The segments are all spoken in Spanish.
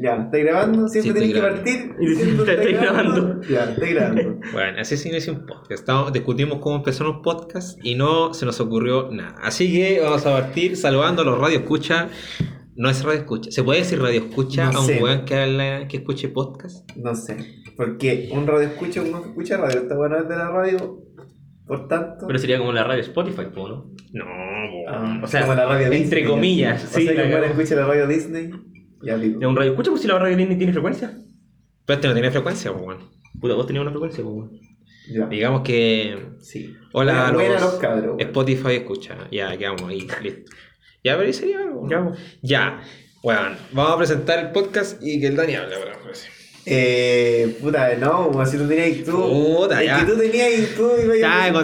Ya, ¿está grabando? Siempre Sí, tenés que partir. Y diciendo, está- ¿está estoy grabando. Ya, estoy grabando. Bueno, así se inicia un podcast. Estamos, discutimos cómo empezar un podcast y no se nos ocurrió nada. Así que vamos a partir saludando a los radio escucha. No es radio escucha. ¿Se puede decir radio escucha No a un weón que, habla- que escuche podcast? No sé. Porque un radio escucha, uno que escucha radio. Está bueno es de la radio. Por tanto. Pero sería como la radio Spotify, po, ¿no? No, Ah, o sea, como la radio entre Disney, comillas, sí, O sea, la que escucha la radio Disney. Ya digo. ¿De un radio escucha? Pues si la radio Disney tiene frecuencia. Pero este no tiene frecuencia, pues, weón. Puta, vos tenías una frecuencia, pues, weón. Ya. Digamos que. Sí. Hola Buena- los, los cabros, weón. Spotify escucha. Ya, quedamos ahí, listo. Ya, pero sería algo. Ya, pues. Ya. Bueno, vamos a presentar el podcast y que el Dani hable, weón. Eh, puta, no, como si tú tenías tú. Puta, es ya. que tú tenías y tú ibas Ya, a el la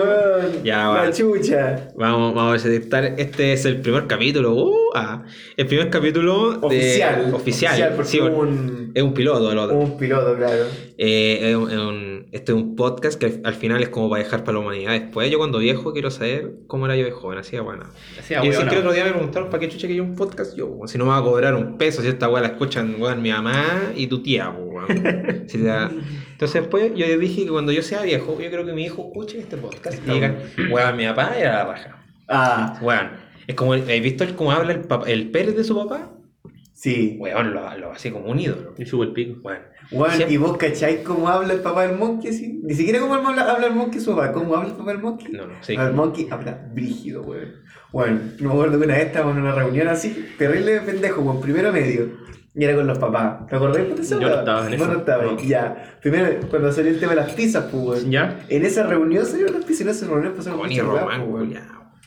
weón. Ya, La va. chucha. Vamos, vamos a presentar. Este es el primer capítulo. Uh, ah, el primer capítulo de- Oficial. Oficial. porque sí, un, es un piloto el otro. un piloto, claro. Eh, es un- es un- este es un podcast que al, al final es como para dejar para la humanidad. Después, yo cuando viejo quiero saber cómo era yo de joven. Así bueno. Así, y weón, que el otro día me preguntaron para qué chucha que yo un podcast, yo, si no me va a cobrar un peso, si esta weá la escuchan weón, mi mamá y tu tía, weón. Si Entonces después yo dije que cuando yo sea viejo, yo creo que mi hijo escuche este podcast y digan, weón, mi papá era la raja. Ah, Weón, es como, ¿has visto cómo habla el, papá, el Pérez de su papá? sí. Weón, lo, lo hace como un ídolo. Y sube el pico. Weón. Bueno, Siempre- ¿y vos cacháis cómo habla el papá del monkey? Sí? Ni siquiera cómo habla, habla el monkey su papá. ¿Cómo habla el papá del monkey? No, no, sí. El monkey habla brígido, weón. Bueno, no me acuerdo que una vez estábamos en una reunión así, terrible de pendejo, con primero medio. Y era con los papás. ¿Te acordás de esa Yo no estaba en eso. no estabas. No. Ya. Primero, cuando salió el tema de las pizzas, pues, weón. ¿Ya? En esa reunión salieron las pizzas, en esa reunión pasaron y weas, Román, pues.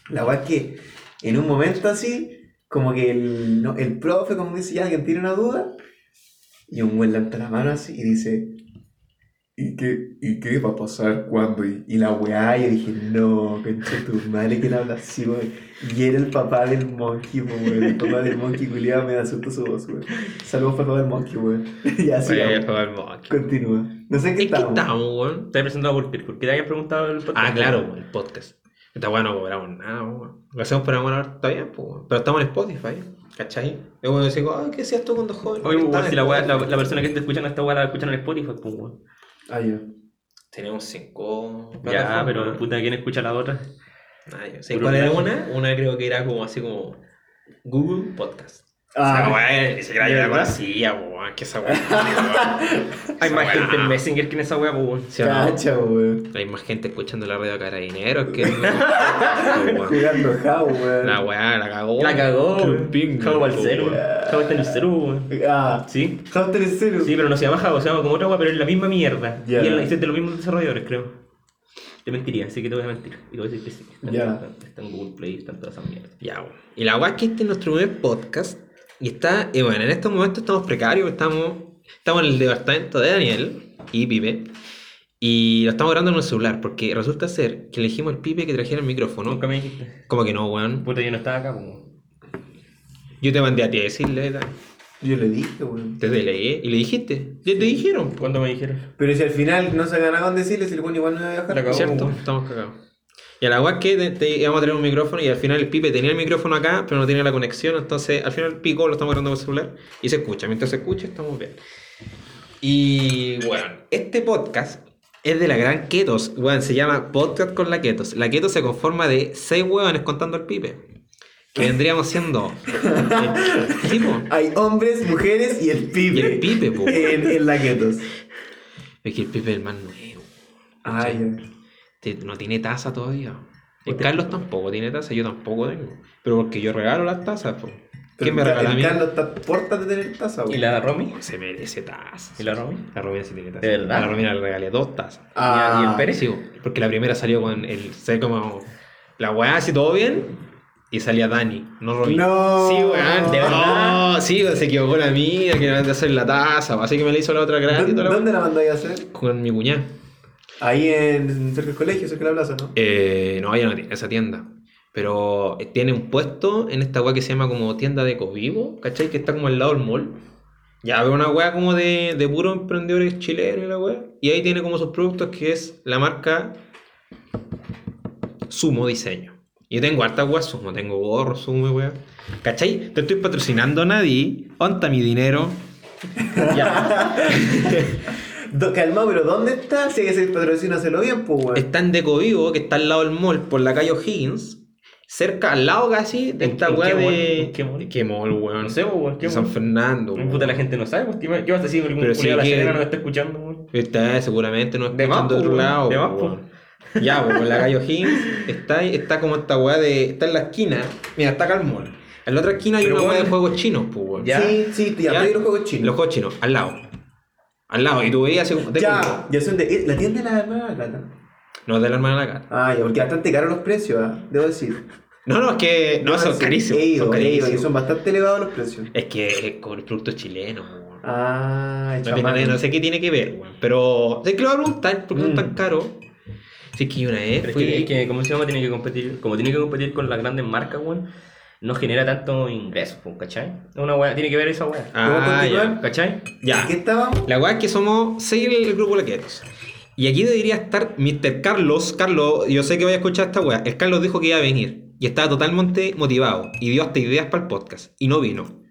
La weá es que en un momento así, como que el, no, el profe como dice, ya alguien tiene una duda, y un güey levanta la mano así y dice, ¿y qué, y qué va a pasar cuando? Y, y la weá, yo dije, no, concha tu madre, ¿quién habla así, weón? Y era el papá del monkey, weón. El papá del monkey, culiado, me da susto su voz, weón. Saludos para el papá del monkey, weón. y así, Weón, weón. papá del monkey. Continúa. No sé en qué ¿En qué estamos. estamos, weón? Te he presentado por qué. ¿Por qué te habías preguntado el podcast? Ah, claro, el podcast. Esta weá no cobramos nada, weón. Lo hacemos por amor está bien, pues. Pero estamos en Spotify, ¿cachai? Y bueno, decimos, ah, ¿qué hacías tú cuando joven? Oye, weón, en si la, weá- la, la persona que está escuchando esta weá la escuchan en Spotify, pues, weón. Ah, ya. Tenemos cinco. Ya, pero puta, ¿quién escucha la otra? Ah, yo sé Puro cuál era plagio. una. Una creo que era como así como Google Podcast. Ah, esa weá, ni siquiera yo la conocía, weón. Que esa weá. Hay más gente en Messenger que en esa weá, weón. Cacha, weón. Hay más gente escuchando la radio carabineros que. Jugando weón. la weá, la cagó. La cagó, Jabo al cero. weón. Jabo está en el cero, weón. Ah, Sí. Jao 3-0. Sí, pero no se llama Jabo, se llama como otra weá, pero es la misma mierda. Y es de los mismos desarrolladores, creo. Te mentiría, así que te voy a mentir. Y te voy a decir que sí. Está, Ya. está- está en Google Play, están todas esas mierdas. Ya, weón. Y la weá es que este es nuestro primer podcast. Y está, y bueno, en estos momentos estamos precarios, estamos, estamos en el departamento de Daniel y Pipe. Y lo estamos grabando en un celular, porque resulta ser que elegimos al Pipe que trajera el micrófono. Nunca me dijiste. Como que no, weón. Puta, yo no estaba acá, pues. Yo te mandé a ti a decirle, tal. Yo le dije, weón. te leí y le dijiste. Ya te dijeron. ¿Cuándo me dijeron? Pero si al final no se ganaban decirle, si el weón igual no iba a cagó. ¿Cierto? Estamos cagados. Y a la es que te, te íbamos a tener un micrófono y al final el Pipe tenía el micrófono acá, pero no tenía la conexión, entonces al final pico, lo estamos grabando el celular y se escucha. Mientras se escucha, estamos bien. Y bueno, este podcast es de la gran Ketos. Weón, se llama Podcast con la Ketos. La Ketos se conforma de seis hueones contando el Pipe. Que vendríamos siendo. eh, tipo. Hay hombres, mujeres y el pipe. Y el Pipe, po. En, en la Ketos. Es que el Pipe es el más nuevo. Ay, No tiene taza todavía. El Carlos tampoco tiene taza, yo tampoco tengo. Pero porque yo regalo las tazas, po. ¿Quién me regala a mí? Carlos está puerta de tener taza, ¿Y weón. la Romy? Se merece taza. ¿Y la Romy? La Romina sí tiene taza. ¿De verdad? A la Romina le regalé dos tazas. Ah, ¿Y el Pérez? Sí, po, porque la primera salió con el. Se como. La weá así todo bien. Y salía Dani, no Romina. No. Sí, weón. ¿De verdad? No, sí, se equivocó la mina, que no de hacer la taza. Así que me la hizo la otra gratis. y ¿Dónde, la la mandáis a hacer? Con mi cuñada. Ahí en cerca del colegio, cerca de la plaza, ¿no? Eh, no, ella no tiene esa tienda. Pero eh, tiene un puesto en esta weá que se llama como tienda de Covivo, ¿cachai? Que está como al lado del mall. Ya veo una weá como de, de puros emprendedores chilenos y la weá. Y ahí tiene como sus productos que es la marca Sumo Diseño. Yo tengo hartas weas sumo, tengo gorros sumo, weón. ¿Cachai? Te estoy patrocinando a nadie. ¿Dónde mi dinero? Ya. Do- Calmado, pero ¿dónde está? Si hay que hacer patrocinio, hacerlo bien, pues, weón. Está en Deco Vivo, que está al lado del mall, por la calle O'Higgins. Cerca, al lado casi, de ¿En- esta mall? de. ¿En qué mall? ¿Qué mall, weón? No sé, pues, weón, ¿qué De San mall? Fernando. Weón. puta, la gente no sabe, pues, ¿qué ¿qué vas a decir? Algún Pero sí de la que- Serena no está escuchando, weón. Está seguramente no De escuchando de otro lado. de weón. Ya, pues en la calle O'Higgins está, está como esta weá de. Está en la esquina. Mira, está acá el mall. En la otra esquina hay Pero, una weá de weón, juegos chinos, pues, weón. Sí, sí, ya, Ya. los juegos chinos. Los juegos chinos, al lado. Al lado. Y tú veías así como. Ya, ya son de. eh, La tienda de la hermana Plata. No, de la hermana de la cara. Ah, ya, porque bastante caros los precios, ¿ah? debo decir. No, no, es que. No, son sí, carísimos. Son carísimos. son bastante elevados los precios. Es que con el producto chileno, weón. Ah, No, tiene- no sé qué tiene que ver, weón. Pero. Sé que lo voy a preguntar, porque son Mm. tan caros. Si es que yo una vez Pero fui. que, es que, como se llama, tiene que competir, como tiene que competir con las grandes marcas, weón, no genera tanto ingresos, pues, ¿cachai? Una weá, tiene que ver esa weá. ¿Puedo Ah, ya. ¿Cachai? Ya. ¿En qué estábamos? La weá es que somos seis el grupo Laquetos. Y aquí debería estar Mr. Carlos. Carlos, yo sé que voy a escuchar esta weá. El Carlos dijo que iba a venir. Y estaba totalmente motivado. Y dio hasta ideas para el podcast. Y no vino.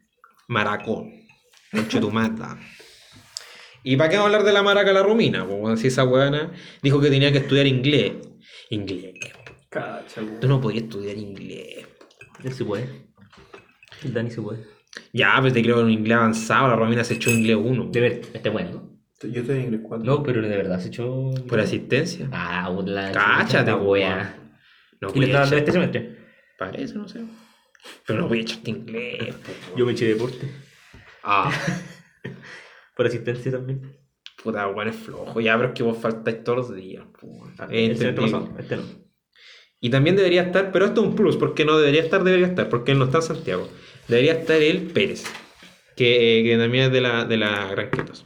Maracón. Conche tu mata. ¿Y para qué vamos a hablar de la maraca la Romina? Pues bueno, si esa weana dijo que tenía que estudiar inglés. Inglés. Cacha, weón. Tú no podías estudiar inglés. Él se puede. El Dani se puede. Ya, pero te creo en inglés avanzado. La Romina se echó inglés 1. De ver, este bueno. Yo estoy en inglés 4. No, pero de verdad se echó. Por asistencia. Ah, la Cáchate, weá. No ¿Y le está dando este semestre? Parece, no sé. Pero no voy a echarte inglés. po. Yo me eché deporte. Ah, Por asistencia también. puta, weón, es flojo. Ya, pero es que vos faltáis todos los días. po. Es el semestre entendible. pasado, este no. Y también debería estar, pero esto es un plus, porque no debería estar, debería estar, porque él no está en Santiago. Debería estar el Pérez, que, que también es de la, de la Gran Quetos.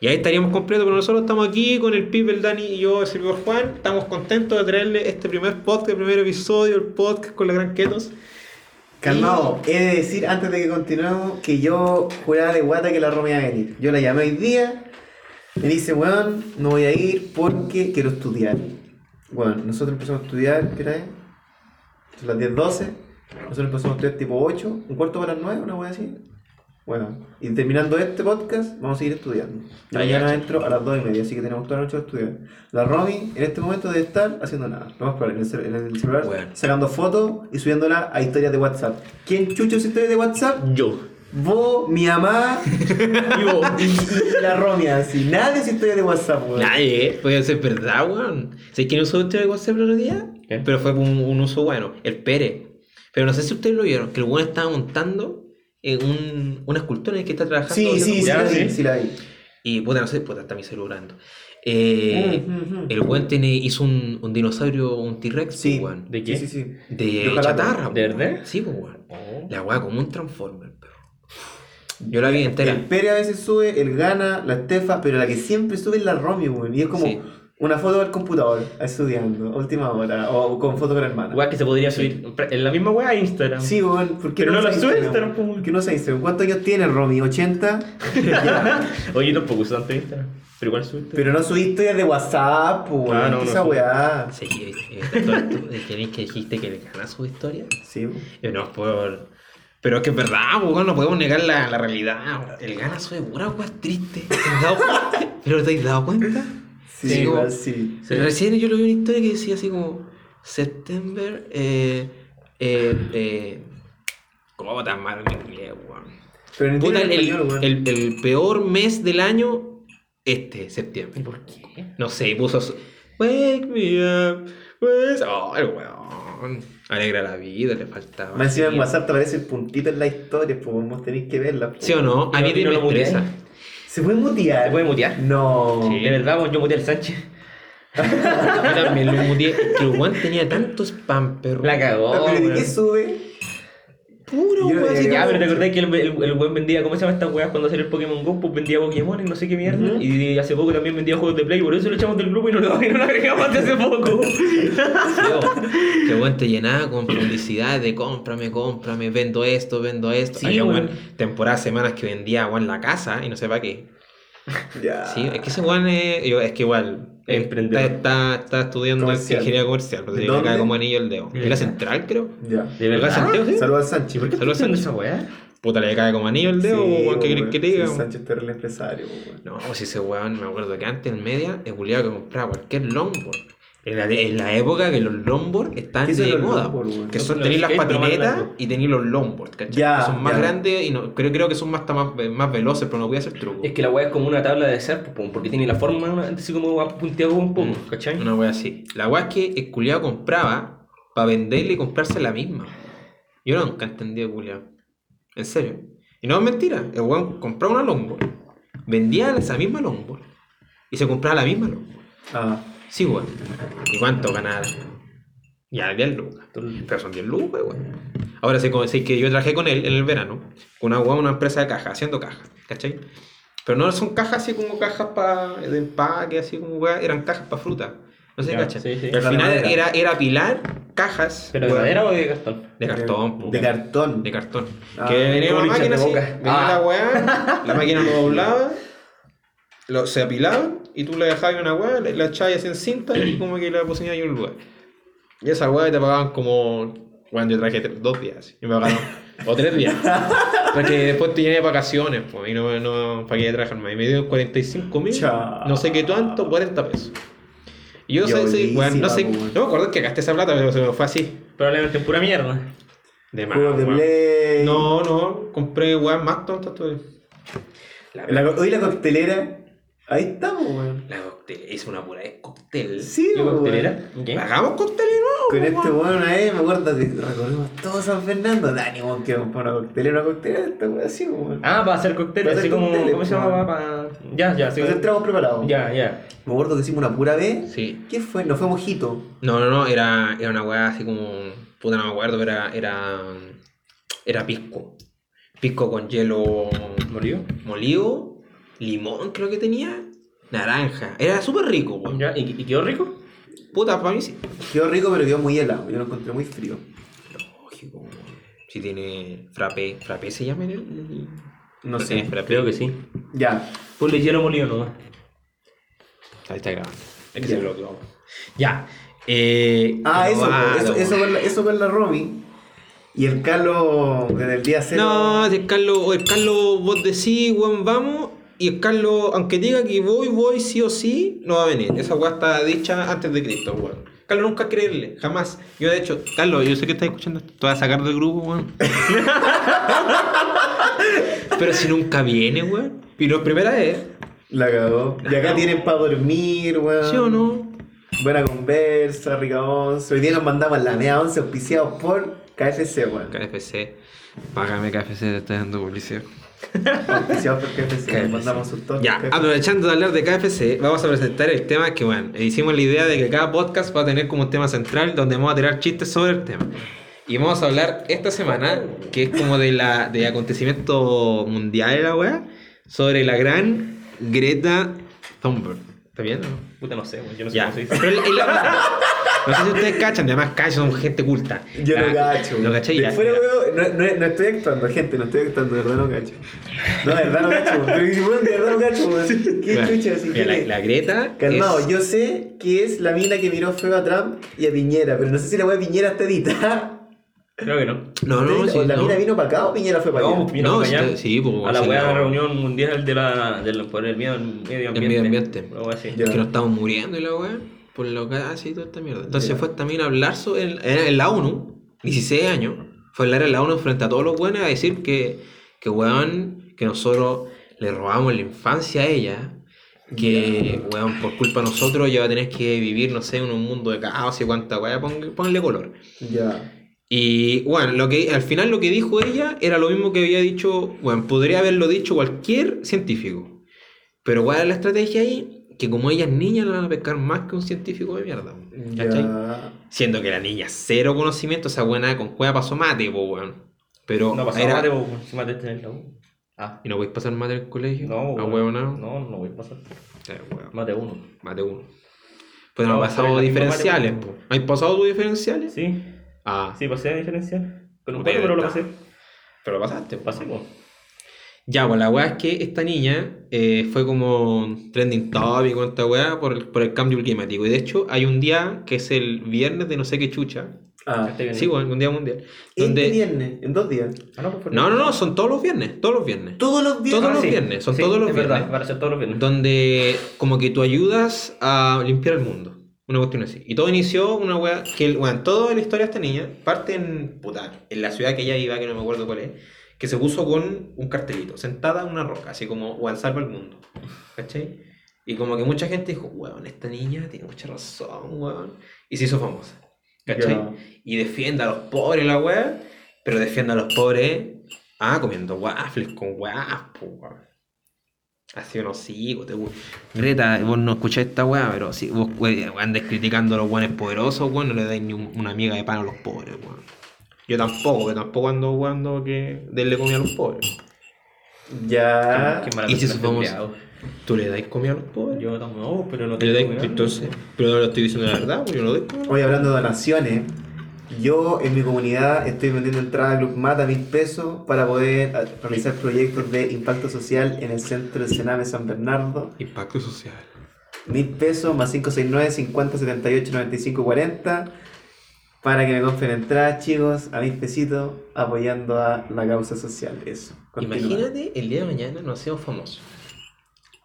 Y ahí estaríamos completos, pero nosotros estamos aquí con el Pipe, el Dani y yo, el servidor Juan. Estamos contentos de traerle este primer podcast, el primer episodio, el podcast con la Gran Quetos. Calmado, he de decir antes de que continuemos que yo juraba de guata que la Romy iba a venir. Yo la llamé hoy día, me dice, weón, no voy a ir porque quiero estudiar. Bueno, nosotros empezamos a estudiar, ¿qué es? Son las 10, 12. Nosotros empezamos a estudiar tipo 8, un cuarto para las 9, una wea así. Bueno, y terminando este podcast, vamos a seguir estudiando. Ah, Mañana entro a las 2 y media, así que tenemos toda la noche de estudiar. La Romy en este momento debe estar haciendo nada. Lo más probable, en el, cel- en el celular, Bueno. sacando fotos y subiéndola a historias de WhatsApp. ¿Quién chucha sus historias de WhatsApp? Yo. Vos, mi mamá Y vos. y, y la Romy, así. Nadie hace historias de WhatsApp, weón. Nadie, puede ser verdad, weón. ¿Sabes quién usó este de WhatsApp el otro día? ¿Qué? Pero fue un, un uso bueno, el Pérez. Pero no sé si ustedes lo vieron, que el weón estaba montando eh, un, una escultura en el que está trabajando. Sí, sí, sí, la vi, sí. sí la vi. Y puta, no sé, puta, está mi celular. ando. Eh, Mm, mm, mm. El weón tiene, hizo un, un dinosaurio, un T-Rex, Sí. pues. ¿De qué? Sí, sí, sí. De De chatarra, ¿de pues, verdad? weón. Sí, pues, weón. Oh. La weá como un Transformer. Yo la vi entera. El Pere a veces sube, el Gana, la Estefa, pero la que siempre sube es la Romy, weón. Y es como Sí. una foto del computador, estudiando, última hora, o con foto con la hermana. Weá que se podría subir en la misma weá a Instagram. Sí, weón, ¿por qué Pero no la sube Instagram? Instagram. ¿Por qué no usa Instagram? ¿Cuántos años tiene Romy? ¿80? Ya. Oye, yo tampoco uso tanto Instagram. Pero igual subiste. Pero no subí historias de WhatsApp, weón. Ah, no, ¿Qué no esa sube. weá. Sí, eh, eh, que que dijiste que le gana su historia. Sí, weón. Eh, No, por... Pero es que es verdad, pues, weón, no podemos negar la, la realidad. El gana sube pura weá triste. ¿Te has dado cuenta? ¿Pero te has dado cuenta? Sí, Sí, igual como- sí. Sí. Recién yo lo vi una historia que decía así como September, eh, eh, eh, ¿cómo tan mal en inglés, weón? Pero en Puta, el, el, español, el, el peor mes del año, este, septiembre. ¿Y por qué? No sé, y puso su- Wake me up, pues, oh, el weón. Alegra la vida, le faltaba. Más encima en. WhatsApp te aparece el puntito en la historia, pues vos tenéis que verla. po. ¿Sí o no? A ¿Y mí no- me estresa. ¿Se puede mutear? ¿Se puede mutear? No. Sí. De verdad, yo muteé al Sánchez. Yo también lo muteé. Que el weón tenía tanto spam, perro. La cagó. ¿Pero de qué sube? Puro, Yo- weón. así Ya, pero te acordás que el, el, el weón vendía, ¿cómo se llama esta weá cuando salió el Pokémon Go? Pues vendía Pokémon y no sé qué mierda. Y hace poco también vendía juegos de Play, por eso lo echamos del grupo y no lo, y no lo agregamos hasta hace poco. Que weón te llenaba con publicidad de cómprame, cómprame, vendo esto, vendo esto. Sí, Había weón. weón, temporadas, semanas que vendía weón la casa y no sé para qué. Ya. Sí, es que ese weón es, es que igual, Eh, Emprendedor. Está, está, está estudiando Comercial. ingeniería comercial, pero le ¿Dónde? cae como anillo el dedo. ¿De ¿En la verdad? central, creo? Ya. ¿De verdad? ¿Acá Santiago, sí? Saludos al Sánchez. ¿Por qué Saludos, Sánchez. esa weá? Puta, le cae como anillo el dedo, Sí, weón, ¿qué weón. que te diga? Sí? Sánchez terrible empresario, weón. No, si ese weón, me acuerdo que antes en media, el culiado que compraba cualquier longboard. En la, en la época que los longboard estaban ¿Qué son de los moda. longboard, que son tenéis las patinetas y tenéis los longboard, ¿cachai? Ya, que son más ya. grandes y no, creo, creo que son más, más, más veloces, pero no voy a hacer truco. Es que la weá es como una tabla de po, porque tiene la forma así como punteado un poco, Mm, ¿cachai? Una wea así. La wea es que el culiado compraba para venderle y comprarse la misma. Yo nunca entendí el culiado. En serio. Y no es mentira. El weón compraba una longboard, vendía esa misma longboard y se compraba la misma longboard. Ah, Sí, weón. ¿Y cuánto ganaba? Ya, 10 lucas. Pero son 10 lucas, weón. Ahora sé, sé que yo trabajé con él en el verano, con una, weón, una empresa de cajas, haciendo cajas, ¿cachai? Pero no son cajas así como cajas para de empaque, así como weón, eran cajas para fruta. No sé, ¿cachai? sí, sí. Al final era, era apilar cajas ¿Pero de madera o de cartón? de cartón, po, De cartón. de cartón. Ah, que venía una máquina así, venía Ah. la weá, la máquina lo doblaba, lo, se apilaban y tú le dejabas una weá, la, la echabas así en cinta y como que la ponías en un lugar. Y esa weá te pagaban como. Bueno, yo traje dos días y me pagaron. o tres días. Porque después tenía vacaciones, pues, y no, no para que trabajar más. Y me dio 45 mil, no sé qué tanto, 40 pesos. Y yo sé, sí, bueno, no sé, no me acuerdo que gasté esa plata, pero se me fue así. Probablemente en pura mierda. De más, Juegos de play. No, no, compré weas más tontas todavía. La, hoy la coctelera. Ahí estamos, weón. La cóctel, es una pura de cóctel. Sí, ¿Qué weón. coctelera? Hagamos cóctel de nuevo. Con este weón. una vez me acuerdo que recorrimos todo San Fernando. Dani, weón, que comprar una coctelera, una coctelera, esta weón así, weón. Ah, para hacer cócteles, Para así hacer como. cócteles, ¿Cómo se po. llama? Para... Ya, ya, sí. Nos entramos preparados. Ya, ya. Me acuerdo que hicimos una pura vez. Sí. ¿Qué fue? No fue mojito. No, no, no, era, era una weá así como. Puta, no me acuerdo, pero era. Era, era pisco. Pisco con hielo ¿Murió? molido, limón creo que tenía, naranja. Era súper rico, weón. Ya, ¿Y, y quedó rico? Puta, para mí sí. Quedó rico, pero quedó muy helado. Yo lo encontré muy frío. Lógico, weón. Si tiene frappé. ¿Frappé se llama en el? No sé. frappé. Creo que sí. Ya. Ponle hielo molido nomás. Ahí está grabando. Es que Ya. se bloqueó. Ya. Eh, Ah, eso, eso, eso, weón. con la, eso con la Romy. Y el Carlos desde el día cero. No, si el Carlos, o el Carlos vos decís, weón, vamos. Y el Carlos, aunque diga que voy, voy, sí o sí, no va a venir. Esa weá está dicha antes de Cristo, weón. Carlos nunca creerle, jamás. Yo de hecho, Carlos, yo sé que estás escuchando esto, te vas a sacar del grupo, weón. Pero si nunca viene, weón. Y no es primera vez. La cagó. Y acá tienen para dormir, weón. ¿Sí o no? Buena conversa, rica once. Hoy día nos mandamos la media once auspiciados por KFC, weón. KFC. Págame KFC, te estoy dando publicidad. Por KFC. KFC. Mandamos. Ya, KFC. aprovechando de hablar de KFC, vamos a presentar el tema que, bueno, hicimos la idea de que cada podcast va a tener como un tema central donde vamos a tirar chistes sobre el tema. Y vamos a hablar esta semana, que es como de la de acontecimiento mundial de la weá, sobre la gran Greta Thunberg. ¿Está bien no? Puta, no sé, güey. Yo no sé Ya. cómo se dice. Pero es la- no sé si ustedes cachan, además cachan, son gente culta. Yo no cacho. ¿Lo cachai? De Ya, fuera, no, no, no estoy actuando, gente, no estoy actuando, de verdad no cacho. No, de verdad no cacho. Pero si, de verdad no cacho, weón. ¿Qué Mira, chucha así? mira, ¿Qué la, Greta. Calmado, es- yo sé que es la mina que miró feo a Trump y a Piñera, pero no sé si la weá de Piñera está editada. Creo que no. No, no, ¿O sí, la no. mina vino para acá o Piñera fue para allá? No, vino No, para allá. sí, pues, A la sí, weá de la no. reunión mundial de la, del, por el medio, medio ambiente. medio ambiente. Weá así. Ya. que nos estamos muriendo y la weá, por lo que y toda esta mierda. Entonces Ya. fue también a hablar sobre, en, en la ONU, 16 años, fue a hablar en la ONU frente a todos los buenos a decir que, que weón, que nosotros le robamos la infancia a ella, que weón, por culpa de nosotros ella va a tener que vivir, no sé, en un mundo de caos y cuánta weá, pon- ponle color. Ya. Y bueno, lo que, al final lo que dijo ella era lo mismo que había dicho, bueno, podría haberlo dicho cualquier científico. Pero ¿cuál es la estrategia ahí? Que como ella es niña, la van a pescar más que un científico de mierda. ¿Cachai? Siendo que la niña cero conocimiento, esa buena con cueva pasó mate, po, weón. Pero No pasó era- mate, po, si mate en la U. Ah. ¿Y no podéis pasar mate en el colegio? No, ¿A huevo no? No, no voy a pasar. Eh, Mate uno. Mate uno. Pues no, No, ha pero pasado diferenciales, po. ¿Has pasado tus diferenciales? Sí, Ah, sí, pasé a diferencial. Con un cuatro, pero lo pasé. pero lo pasaste. Pasé, po. Ya, pues la weá es que esta niña eh, fue como trending topic con esta weá por el, por el cambio climático. Y de hecho, hay un día que es el viernes de no sé qué chucha. Ah, Este viene. Sí, bueno, un día mundial. este Donde... viernes, en dos días. Ah, no, pues No, no, no, son todos los viernes, todos los viernes. Todos los viernes. Todos Ah, los sí. viernes, son Sí, todos los es verdad, viernes. para ser todos los viernes. Donde como que tú ayudas a limpiar el mundo. Una cuestión así. Y todo inició una weá que, el- bueno, toda la historia de esta niña parte en, puta, en la ciudad que ella iba, que no me acuerdo cuál es, que se puso con un cartelito, sentada en una roca, así como, weón, salva el mundo. ¿Cachai? Y como que mucha gente dijo, weón, esta niña tiene mucha razón, weón. Y se hizo famosa. ¿Cachai? Y defiende a los pobres la weá, pero defiende a los pobres, ah, comiendo waffles con waffles, weón. Así o no, sí, te... Greta, vos no escucháis esta weá, pero si vos andes criticando a los buenos poderosos, weón, no le dais ni un- una miga de pan a los pobres, weón. Yo tampoco, que tampoco ando jugando que denle comida a los pobres. Ya. Qué mala ¿Y si supongamos- este. ¿Tú le dais comida a los pobres? Yo tampoco, pero no Le tengo dais- comida. entonces, pero no lo estoy diciendo la verdad, pues yo no doy comida. Hoy hablando de donaciones, yo en mi comunidad estoy vendiendo entrada a Club Mata a mil pesos para poder a- realizar proyectos de impacto social en el centro de Sename San Bernardo. Impacto social. Mil pesos más 569 50 78 95 40 para que me compren entradas, chicos, a mil pesitos apoyando a la causa social. Eso. Continúa. Imagínate el día de mañana nos hacemos famosos.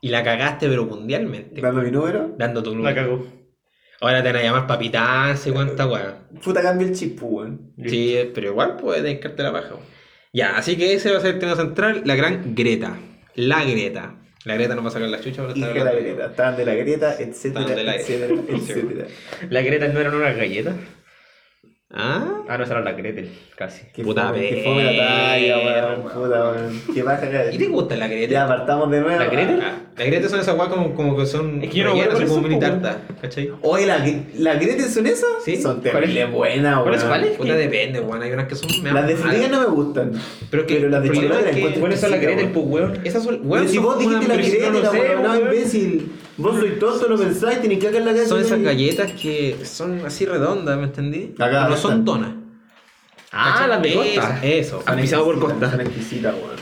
Y la cagaste, pero mundialmente. Dando mi número. Dando tu La número. cagó. Ahora te van a llamar papitán, sé cuánta weá. Puta cambio el chip, pues, weón. Sí, pero igual puede dedicarte la paja. weón. Ya, así que ese va a ser el tema central, la gran Greta. La Greta. La Greta no va a sacar la chucha, pero está de la grieta. Estaban de la grieta, etcétera, etcétera, grieta. etcétera. ¿La Greta no eran unas galletas? Ah, Ah, no, esa era la Gretel, casi. Que Puta fome, que fome la talla, weón. Puta, weón. Que baja ¿y te gusta la Greta? Ya apartamos de nuevo. ¿La Gretel? Ah, La Greta son esas weas como, como que son. Es que yo no rellenas, son como mini tarta, ¿cachai? Oye, ¿la, la Gretel son esas? Sí. Son terribles buenas, weón. ¿Cuáles, cuáles? Puta, depende, weón. Hay unas que son. me Las de malas. no me gustan. Pero que- Pero las de es las encuentro ¿Cuáles son la Gretel, pues, weón? Esas son. Pero weón, si vos dijiste la Gretel, no imbécil. Vos sois tonto, lo pensáis, tenés que cagar la cabeza. Son esas ¿no? galletas que son así redondas, ¿me entendí? Acá, no son están. donas. Ah, las de Costa. Eso. Son Pisado por Costa.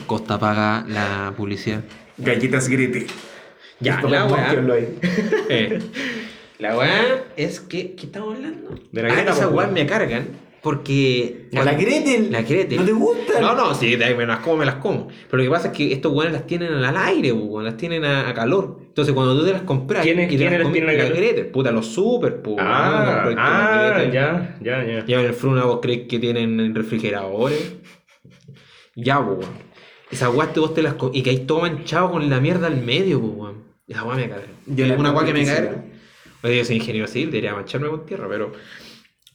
Costa paga la publicidad. Galletas Gretel. Ya, la weá. Eh, La weá es que. ¿Qué estamos hablando? De la ah, Greta, esas pues, weón. me cargan porque. La Gretel. La Gretel. ¿No te gustan? No, no, sí, me las como, me las como. Pero lo que pasa es que estos weones las tienen al aire, weón, las tienen a, a calor. Entonces cuando tú te las compras ¿Quiénes- y te quiénes las la? Gretel, puta, los super, pues. Ah, weón, ah, la Gretel. ya, ya, ya. Llevan el fruna, vos crees que tienen refrigeradores. Ya, pues, weón. Esas weas te vos te las y que ahí todo manchado con la mierda al medio, pues, weón. Esa wea me caga. Yo la una wea que me carga. Oye, yo soy ingeniero civil, debería mancharme con tierra, pero.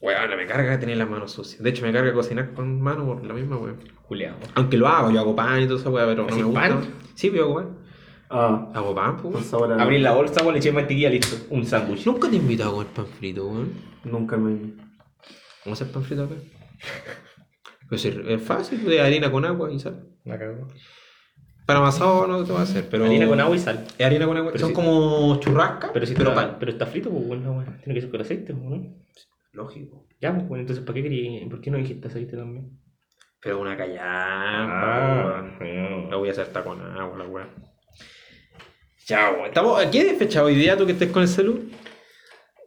Weón, me carga tener las manos sucias. De hecho, me carga cocinar con mano por la misma weón. Juliado. Aunque lo hago, yo hago pan y toda esa weá, pero no me ¿Haces gusta. pan? Sí, yo hago pan. Ah, Hago pan, pues. con weón. sabor a... Abrir la bolsa, weón, le eché mantequilla, listo. Un sándwich. Nunca te he invitado a comer pan frito, weón. Nunca me... ¿Cómo hacer pan frito acá? Pues es es fácil, de harina con agua y sal. La cagó. Para amasado no te va a hacer, pero. Harina con agua y sal. Es harina con agua. Pero Son como churrascas, Pero si pero está, pan. pero está frito, pues, weón, no, weón. Tiene que ser con aceite, pues, ¿no? Lógico. Ya, pues, weón, entonces, ¿para qué quería, por qué no dijiste aceite también? Pero una callampa, Ah, weón. no. La voy a hacer hasta con agua, la weá. Ya, weón. Estamos, ¿Qué fecha hoy día tú que estés con el celu?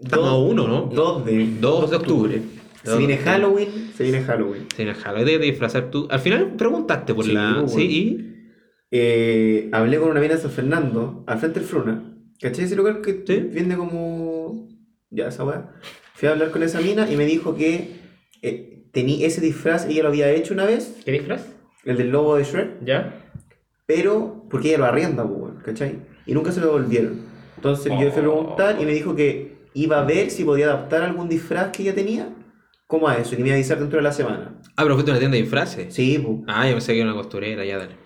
Estamos a uno, ¿no? 2 de... 2 de octubre. Se viene Halloween, se viene Halloween. Se viene Halloween. De disfrazar tú. Al final preguntaste por Sí, la. bueno. Sí, y. Eh, hablé con una mina de San Fernando, al frente del Fruna. ¿Cachai ese lugar que Sí. vende como... Ya, esa weá. Fui a hablar con esa mina y me dijo que eh, tenía ese disfraz, ella lo había hecho una vez, ¿Qué disfraz? el del lobo de Shrek, ¿Ya? pero porque ella lo arrienda, pues, weón, ¿cachai? Y nunca se lo devolvieron. Entonces yo le fui a preguntar y me dijo que iba a ver si podía adaptar algún disfraz que ella tenía, como a eso, y me iba a avisar dentro de la semana. Ah, pero fuiste a una tienda de disfraces. Sí, pues. Ah, yo pensé que era una costurera, ya dale.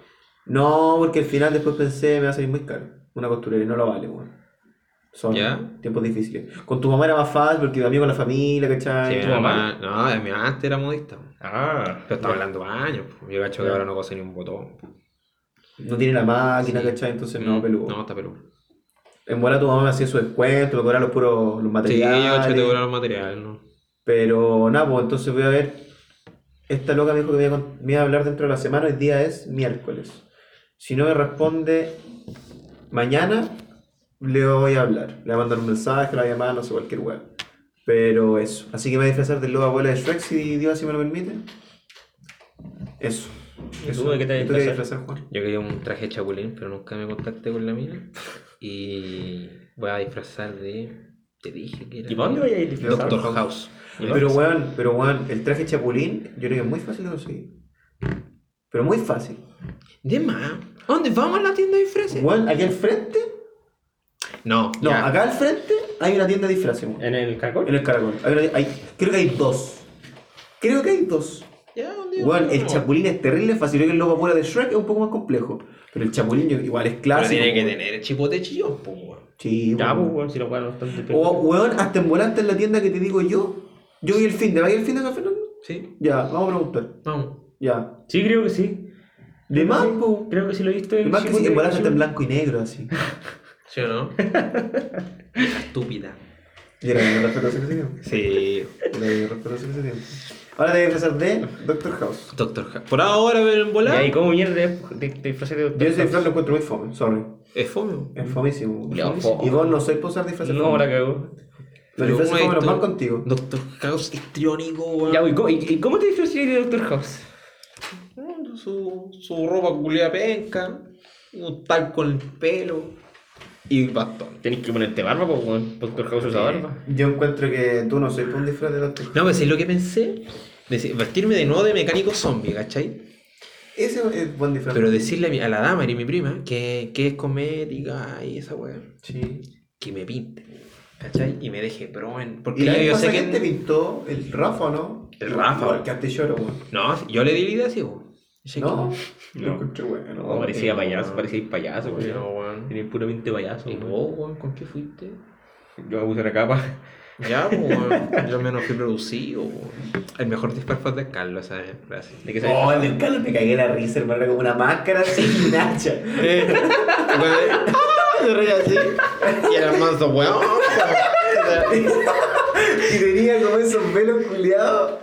No, porque al final después pensé me va a salir muy caro. Una costurera y no lo vale, weón. Son ¿Ya? tiempos difíciles. Con tu mamá era más fácil porque iba con la familia, ¿cachai? Sí, ¿tu mi mamá? No, mi mamá antes era modista. Ah. Pero estaba hablando años. Yo cacho que Ya. ahora no cose ni un botón. No tiene la máquina, Sí. ¿cachai? Entonces no, peludo. No, está peludo. En buena tu mamá me hacía su descuento, me cobraba los puros los Sí, yo materiales. cacho que te cobran los materiales, ¿no? Pero nada, pues entonces voy a ver. Esta loca me dijo que me iba, a me iba a hablar dentro de la semana, hoy día es miércoles. Si no me responde mañana, le voy a hablar. Le voy a mandar un mensaje, le voy a llamar, no sé, cualquier weá. Pero eso. Así que me voy a disfrazar del lobo abuela de Shrek, si Dios así me lo permite. Eso. ¿Y tú de qué te Juan? Yo quería un traje de chapulín, pero nunca me contacté con la mina. Y voy a disfrazar de. Te dije que era. ¿Y dónde voy a ir disfrazado? Doctor House. ¿Y Pero weón, pero weón, el traje chapulín, yo creo que es muy fácil de conseguir. Pero muy fácil. De más. ¿A dónde vamos a la tienda de disfraces? Weón, aquí al frente, No, no, ya. acá al frente hay una tienda de disfraces, weón. ¿En el caracol? En el caracol. Hay una- hay- creo que hay dos. Creo que hay dos. Ya, un día Weón, el chapulín es terrible fácil. Creo que el logo afuera de Shrek es un poco más complejo. Pero el chapulín igual es Pero clásico. tiene que tener el chipote chillón, pues, weón. Sí, Ya, pues, weón. si lo juegan bastante O, weón, hasta en volante en la tienda que te digo yo. Yo vi el fin de. ¿Va a ir el fin de San Fernando? Sí, Ya, vamos a preguntar. vamos. Ya. Sí, creo que sí. De más, Sí, po. Creo que sí lo he visto De en más que sí, en volante está en blanco y negro, así. ¿Sí o no? Estúpida. Y era que se dio. Sí. Que se dio. Ahora te voy a de Doctor House. Doctor House. Por ahora, ven en volar. ¿Y cómo mierda de, de, de disfrazar de Yo Doctor ese House? disfraz lo encuentro muy fome, sorry. Es fome. Es fomísimo. Ya, Fomísimo. fome. Y vos no sois por usar disfraces No, la cagó. Los disfraces Pero, fome los weón, van contigo. Doctor House histriónico, weón. Ya, ¿y cómo, y, y cómo te disfrazarías de Doctor House? Mm, Su, su ropa culia penca. Un tal con el pelo. Y bastón. Tenés que ponerte barba, pues, weón. Doctor House usa barba. Yo encuentro que tú no sois por un disfraz de Doctor House. No, pues es lo que pensé. Deci- vestirme de nuevo de mecánico zombie, ¿cachai? Ese es buen disfraz. Pero decirle a, mi- a la dama y mi prima que, que es comédica y esa weá, Sí. que me pinte, ¿cachai? Y me deje pro en. Porque Y la yo, sé que. ¿quién te pintó el Rafa, ¿no? El Rafa. Igual que antes lloro, weón. No, yo le di la idea así, weón. No, que- lo encontré bueno. No, parecía no, payaso, no. parecía payaso, No, weón. weón. Tenía puramente payaso, ¿Y weón. vos, weón, con qué fuiste? Yo me puse una capa. Ya, pues. Yo menos fui producido, weón. El mejor disfraz fue de Carlos, ¿sabes? Gracias. ¿De qué se Oh, el del Carlos me cagué la risa, hermano, era como una máscara así y un hacha. Eh. Se reía así. Y era manso, weón. y tenía como esos velos culiados.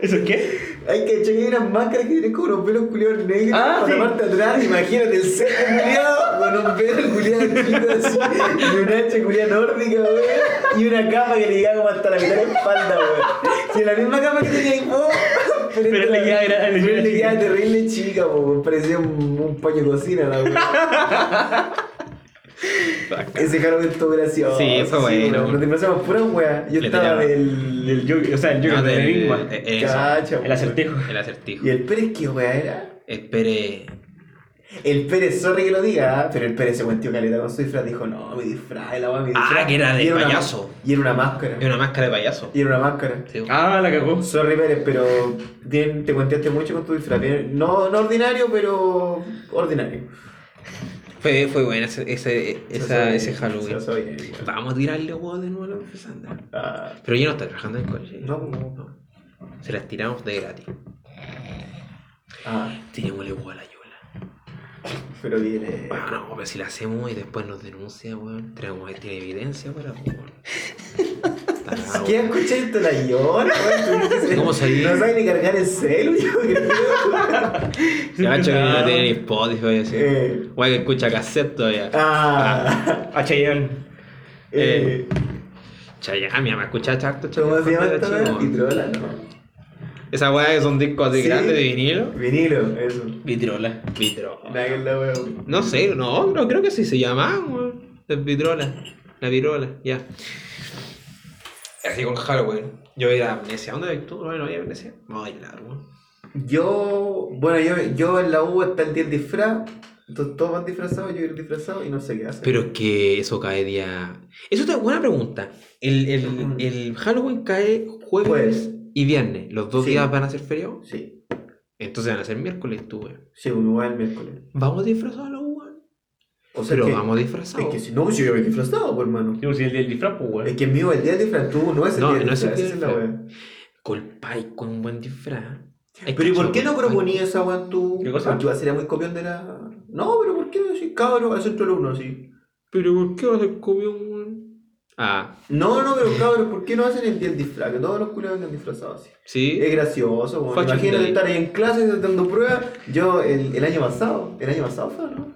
¿Eso es qué? Hay que echar unas máscaras que tienen como unos pelos culiados negros Ah, por sí. la parte de atrás. Imagínate el cejo culiado con un pelo culiado chico así, y un hacha culiada nórdica, weón. Y una capa que le llegaba como hasta la mitad de la espalda, weón. Y la misma capa que tenía ahí, vos. Pero esta- le quedaba grande, pero le chica. terrible chica, weón. Parecía un, un paño de cocina, la weón. Ese Halloween estuvo gracioso. Sí, fue bueno. Nos disfrazamos pura weá. Yo Le estaba del. El Joker, o sea, el Joker Ah, del del- enigma. eh. Cacha, El acertijo. El acertijo. ¿Y el Pérez qué weá era? Espere. El Pérez, sorry que lo diga, ¿ah? pero el Pérez se cuestió caleta con su disfraz. Dijo, no, mi disfraz, la weá, mi Ah, disfraz. que era de Y payaso. y era una máscara. Es una máscara de payaso. Y era una máscara. Sí. Ah, la cagó. Sorry Pérez, pero bien, te cuenteaste mucho con tu disfraz. Bien, no, no ordinario, pero ordinario. Fue, fue bueno ese, ese, esa, ese Halloween. Bien. Vamos a tirarle huevo de nuevo a la profesora. Ah, Pero ella no está trabajando en el colegio. No. Se las tiramos de gratis. ah, Tirémosle huevo a la Yola. pero viene. Bueno, no, pero si la hacemos y después nos denuncia, weón. Tenemos tiene evidencia para weón. Cagado, ¿Qué escuché llora, weón? ¿Cómo sabí? No sabe ni cargar el celu, yo creo. Ya, macho, que no tiene ni Spotify así. Eh. Que escucha cassette todavía. Ah, A Chayanne. eh, Chayanne, mi mamá escucha harto ¿cómo se llama esta. Vitrola, ¿no? Esa weá que son discos así Sí. grandes de vinilo. Vinilo, eso. Vitrola. Vitro. Nada que la wea, weón. No sé, no, no creo que sí se llama, weón. La vitrola. La virola, ya. Así con Halloween. Yo voy a ir a Amnesia. ¿Dónde vas tú? No, no voy a Amnesia. Vamos a bailar, weón. Yo, bueno, yo, yo en la U está el día del disfraz. Entonces todos van disfrazados, yo ir disfrazado y no sé qué hacer. Pero es que eso cae día. Eso es buena pregunta. El, el, el Halloween cae jueves Jueves. y viernes. ¿Los dos Sí. días van a ser feriados? Sí, Entonces van a ser miércoles, tú, weón. sí, uno va el miércoles. ¿Vamos disfrazados? O sea Pero que, vamos es disfrazados. que si no, si yo voy disfrazado, pues, hermano. Digo, si el del disfraz, pues, Es weón. que mío el día del disfraz, tú no es el No, día del no es el disfraz, día del es la disfraz. Colpay con un buen disfraz. Pero ¿y por qué no proponías esa weá en tu. ¿Qué cosa? Porque va a ser muy copión de la. No, pero ¿por qué no decir cabro al centro alumno así? Pero ¿por qué va a ser comión, weón? Ah, No, no, pero cabrón, ¿por qué no hacen el día del disfraz? Que todos los culos vengan disfrazados así. sí. Es gracioso, weón. Imagínate estar ahí en clase dando pruebas. Yo el, el año pasado, el año pasado fue, ¿no?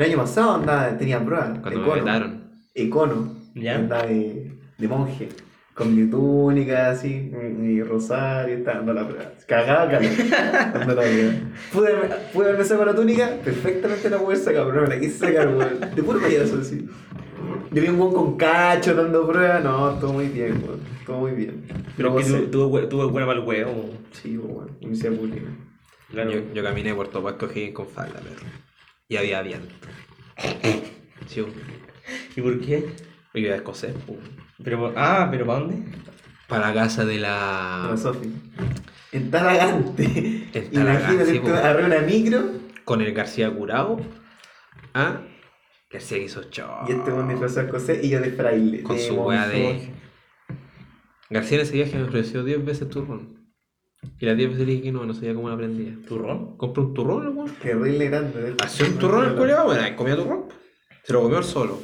El año pasado andaba, tenía pruebas. Cuando me econo. vetaron. Econo. Ya. Andaba de, de monje. Con mi túnica así, mi, rosario, estaba dando la prueba. Cagaba, calor. Dando la prueba. Pude, pude haberme sacado la túnica, perfectamente la pude sacar, pero no me la quise sacar, weón. De puro payaso así. Yo vi un weón con cacho dando pruebas, no, todo muy bien, weón. Todo muy bien. Pero que tú- tuvo hue- tuvo buena para el huevo. Sí, weón. Me. Claro. Yo, yo caminé por Puerto Higgins con falda, perro. Y había viento. Sí, ¿Y por qué? yo iba a escocer. Pero, ah, ¿pero para dónde? Para la casa de Para la. Sofi. En Talagante. En Talagante, Imagínate, sí, una micro Con el García curado. Ah, García hizo show. y este weón disfrazado de José y yo de fraile. Con de su wea de. García en ese viaje me ofreció 10 veces turrón. Y las 10 veces le dije que no, no sabía cómo la aprendía. ¿Turrón? Compré un turrón, el weón. Que horrible grande. Hacía un turrón el colegio, bueno, ahí comía turrón. Se lo comió él solo.